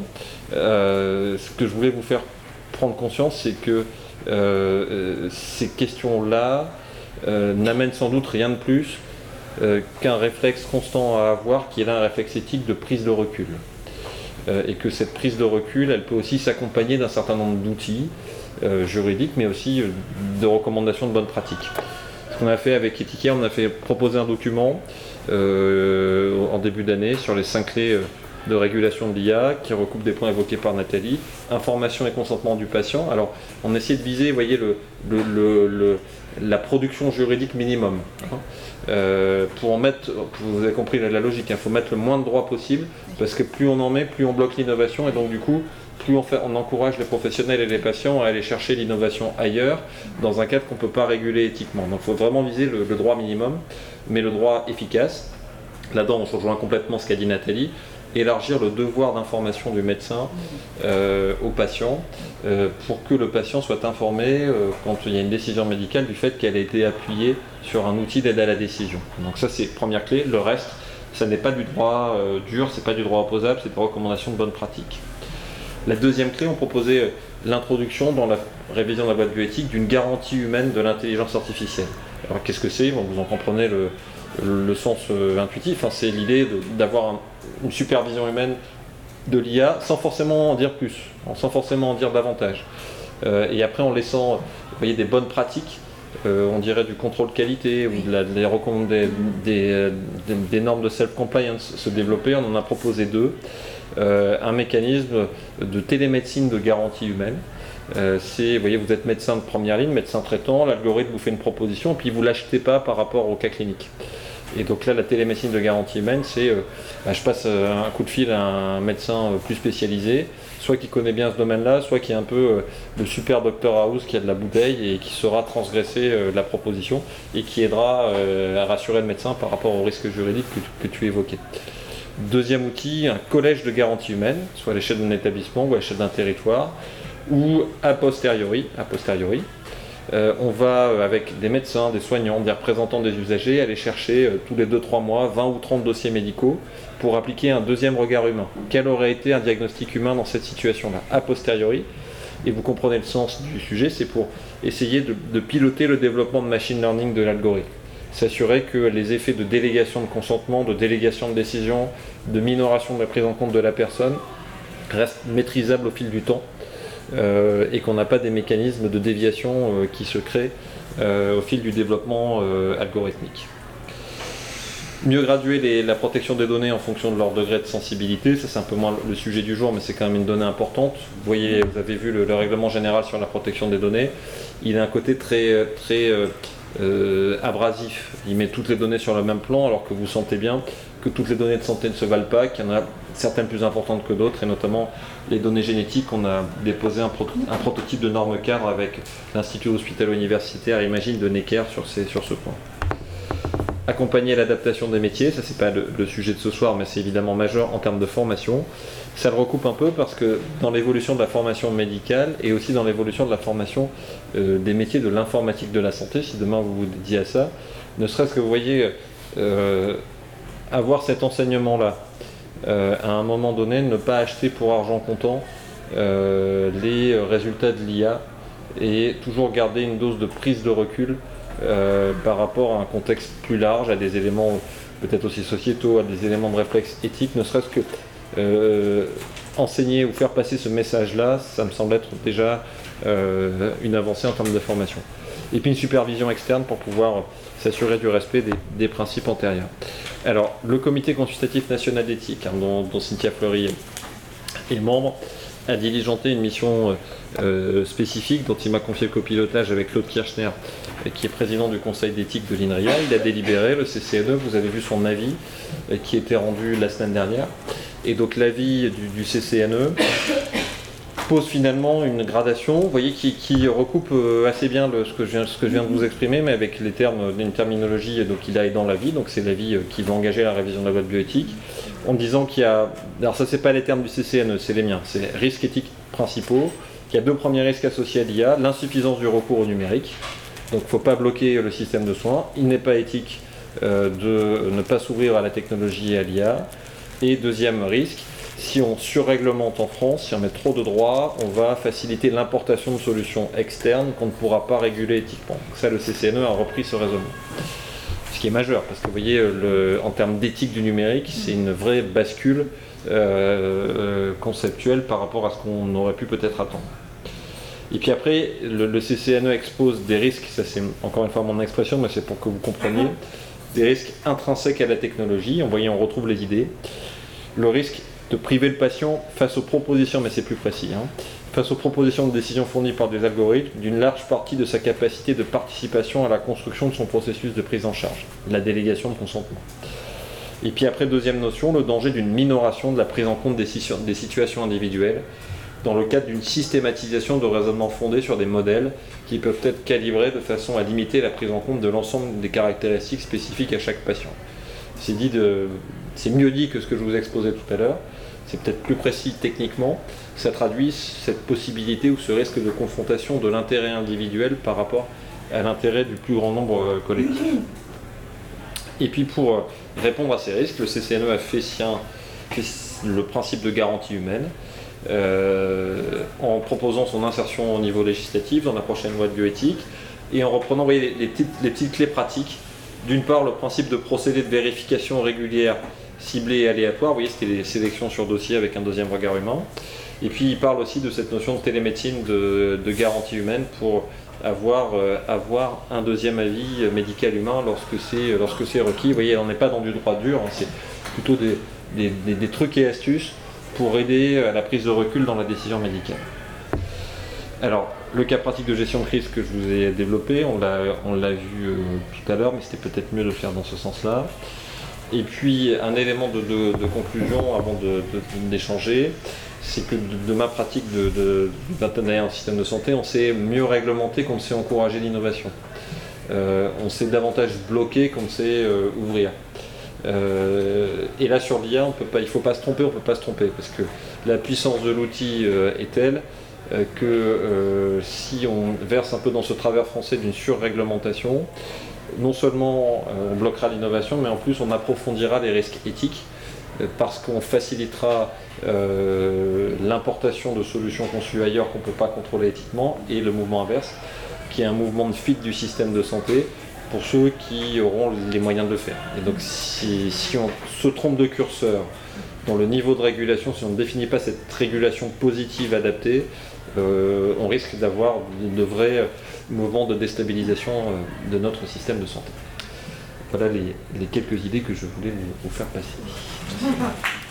euh, ce que je voulais vous faire prendre conscience, c'est que euh, euh, ces questions-là euh, n'amènent sans doute rien de plus euh, qu'un réflexe constant à avoir, qui est là un réflexe éthique de prise de recul. Euh, et que cette prise de recul, elle peut aussi s'accompagner d'un certain nombre d'outils euh, juridiques, mais aussi de recommandations de bonnes pratiques. Ce qu'on a fait avec Etiquette, on a fait proposer un document en début d'année sur les cinq clés de régulation de l'IA qui recoupe des points évoqués par Nathalie, information et consentement du patient. Alors, on essaie de viser, vous voyez, la production juridique minimum. Euh, pour mettre, vous avez compris la, logique, il faut mettre le moins de droits possible, parce que plus on en met, plus on bloque l'innovation, et donc du coup, plus on, encourage les professionnels et les patients à aller chercher l'innovation ailleurs, dans un cadre qu'on ne peut pas réguler éthiquement. Donc il faut vraiment viser le, droit minimum, mais le droit efficace. Là-dedans, on rejoint complètement ce qu'a dit Nathalie, élargir le devoir d'information du médecin euh, au patient euh, pour que le patient soit informé quand il y a une décision médicale du fait qu'elle a été appuyée sur un outil d'aide à la décision. Donc ça c'est première clé. Le reste, ça n'est pas du droit euh, dur, c'est pas du droit opposable, c'est des recommandations de bonne pratique. La deuxième clé, on proposait euh, l'introduction dans la révision de la boîte bioéthique d'une garantie humaine de l'intelligence artificielle. Alors qu'est-ce que c'est? Vous en comprenez le, sens euh, intuitif, hein. c'est l'idée d'avoir un- une supervision humaine de l'IA sans forcément en dire plus, sans forcément en dire davantage. Et après en laissant des bonnes pratiques, euh, on dirait du contrôle qualité ou de la- des, recomm- des- des, euh, des- normes de self-compliance se développer, on en a proposé deux. Euh, un mécanisme de télémédecine de garantie humaine. Euh, c'est, vous voyez, vous êtes médecin de première ligne, médecin traitant, l'algorithme vous fait une proposition, et puis vous l'achetez pas par rapport au cas clinique. Et donc là, la télémédecine de garantie humaine, c'est bah, je passe un coup de fil à un médecin plus spécialisé, soit qui connaît bien ce domaine-là, soit qui est un peu euh, le super docteur House qui a de la bouteille et qui saura transgresser euh, la proposition et qui aidera euh, à rassurer le médecin par rapport au risque juridique que, tu- que tu évoquais. Deuxième outil, un collège de garantie humaine, soit à l'échelle d'un établissement ou à l'échelle d'un territoire, ou a posteriori, a posteriori euh, on va, euh, avec des médecins, des soignants, des représentants des usagers, aller chercher euh, tous les 2-3 mois 20 ou 30 dossiers médicaux pour appliquer un deuxième regard humain. Quel aurait été un diagnostic humain dans cette situation-là A posteriori, et vous comprenez le sens du sujet, c'est pour essayer de, piloter le développement de machine learning de l'algorithme. S'assurer que les effets de délégation de consentement, de délégation de décision, de minoration de la prise en compte de la personne restent maîtrisables au fil du temps et qu'on n'a pas des mécanismes de déviation euh, qui se créent euh, au fil du développement euh, algorithmique. Mieux graduer la protection des données en fonction de leur degré de sensibilité, ça c'est un peu moins le sujet du jour, mais c'est quand même une donnée importante. Vous voyez, vous avez vu le, le règlement général sur la protection des données. Il a un côté très, euh, très euh, euh, abrasif. Il met toutes les données sur le même plan, alors que vous sentez bien que toutes les données de santé ne se valent pas, qu'il y en a certaines plus importantes que d'autres, et notamment les données génétiques. On a déposé un, proto- un prototype de norme cadre avec l'Institut hospitalo-universitaire Imagine de Necker sur, ces- sur ce point accompagner l'adaptation des métiers, ça c'est pas le, le sujet de ce soir, mais c'est évidemment majeur en termes de formation. Ça le recoupe un peu parce que dans l'évolution de la formation médicale et aussi dans l'évolution de la formation euh, des métiers de l'informatique de la santé, si demain vous vous dédiez à ça, ne serait-ce que vous voyez euh, avoir cet enseignement-là, euh, à un moment donné, ne pas acheter pour argent comptant euh, les résultats de l'IA et toujours garder une dose de prise de recul euh, par rapport à un contexte plus large, à des éléments peut-être aussi sociétaux, à des éléments de réflexe éthique, ne serait-ce que enseigner ou faire passer ce message-là, ça me semble être déjà une avancée en termes de formation. Et puis une supervision externe pour pouvoir s'assurer du respect des, principes antérieurs. Alors, le comité consultatif national d'éthique, hein, dont, Cynthia Fleury est membre, a diligenté une mission euh, euh, spécifique dont il m'a confié le copilotage avec Claude Kirchner, euh, qui est président du conseil d'éthique de l'INRIA. Il a délibéré, le CCNE, vous avez vu son avis qui était rendu la semaine dernière. Et donc l'avis du CCNE pose finalement une gradation, vous voyez, qui, recoupe euh, assez bien ce, que je viens, de vous exprimer, mais avec les termes, une terminologie, euh, donc il a dans l'avis, donc c'est l'avis euh, qui va engager la révision de la loi de bioéthique, en disant qu'il y a, alors ça c'est pas les termes du CCNE, c'est les miens, c'est risques éthiques principaux, qu'il y a deux premiers risques associés à l'IA, l'insuffisance du recours au numérique, donc il ne faut pas bloquer le système de soins, il n'est pas éthique de ne pas s'ouvrir à la technologie et à l'IA, et deuxième risque, si on surréglemente en France, si on met trop de droits, on va faciliter l'importation de solutions externes qu'on ne pourra pas réguler éthiquement. Donc ça, le CCNE a repris ce raisonnement. Ce qui est majeur, parce que vous voyez, le- en termes d'éthique du numérique, c'est une vraie bascule euh, conceptuelle par rapport à ce qu'on aurait pu peut-être attendre. Et puis après, le, le CCNE expose des risques, ça c'est encore une fois mon expression, mais c'est pour que vous compreniez, des risques intrinsèques à la technologie. En voyant, on retrouve les idées. Le risque de priver le patient face aux propositions, mais c'est plus précis, hein, face aux propositions de décision fournies par des algorithmes, d'une large partie de sa capacité de participation à la construction de son processus de prise en charge, la délégation de consentement. Et puis après, deuxième notion, le danger d'une minoration de la prise en compte des, situ- des situations individuelles dans le cadre d'une systématisation de raisonnement fondé sur des modèles qui peuvent être calibrés de façon à limiter la prise en compte de l'ensemble des caractéristiques spécifiques à chaque patient. C'est mieux dit que ce que je vous ai exposé tout à l'heure. C'est peut-être plus précis techniquement. Ça traduit cette possibilité ou ce risque de confrontation de l'intérêt individuel par rapport à l'intérêt du plus grand nombre euh, collectif. Et puis pour euh, répondre à ces risques, le CCNE a fait sien le principe de garantie humaine euh, en proposant son insertion au niveau législatif dans la prochaine loi de bioéthique et en reprenant les petites, les petites clés pratiques. D'une part, le principe de procédé de vérification régulière, ciblée et aléatoire. Vous voyez, c'était les sélections sur dossier avec un deuxième regard humain. Et puis, il parle aussi de cette notion de télémédecine de, garantie humaine pour avoir, euh, avoir un deuxième avis médical humain lorsque c'est lorsque c'est requis. Vous voyez, on n'est pas dans du droit dur, hein, c'est plutôt des, des- trucs et astuces pour aider à la prise de recul dans la décision médicale. Alors, le cas pratique de gestion de crise que je vous ai développé, on l'a, on l'a vu euh, tout à l'heure, mais c'était peut-être mieux de le faire dans ce sens-là. Et puis, un élément de, conclusion avant d'échanger, c'est que de, ma pratique de, d'internat en système de santé, on sait mieux réglementer qu'on sait encourager l'innovation. Euh, on sait davantage bloquer qu'on sait euh, ouvrir. Euh, et là sur l'IA, il ne faut pas se tromper, on ne peut pas se tromper, parce que la puissance de l'outil est telle que si on verse un peu dans ce travers français d'une surréglementation, non seulement euh, on bloquera l'innovation, mais en plus on approfondira les risques éthiques, euh, parce qu'on facilitera euh, l'importation de solutions conçues ailleurs qu'on ne peut pas contrôler éthiquement, et le mouvement inverse, qui est un mouvement de fuite du système de santé pour ceux qui auront les moyens de le faire. Et donc si, on se trompe de curseur dans le niveau de régulation, si on ne définit pas cette régulation positive adaptée, on risque d'avoir de, de vrais mouvements de déstabilisation euh, de notre système de santé. Voilà les, quelques idées que je voulais vous faire passer.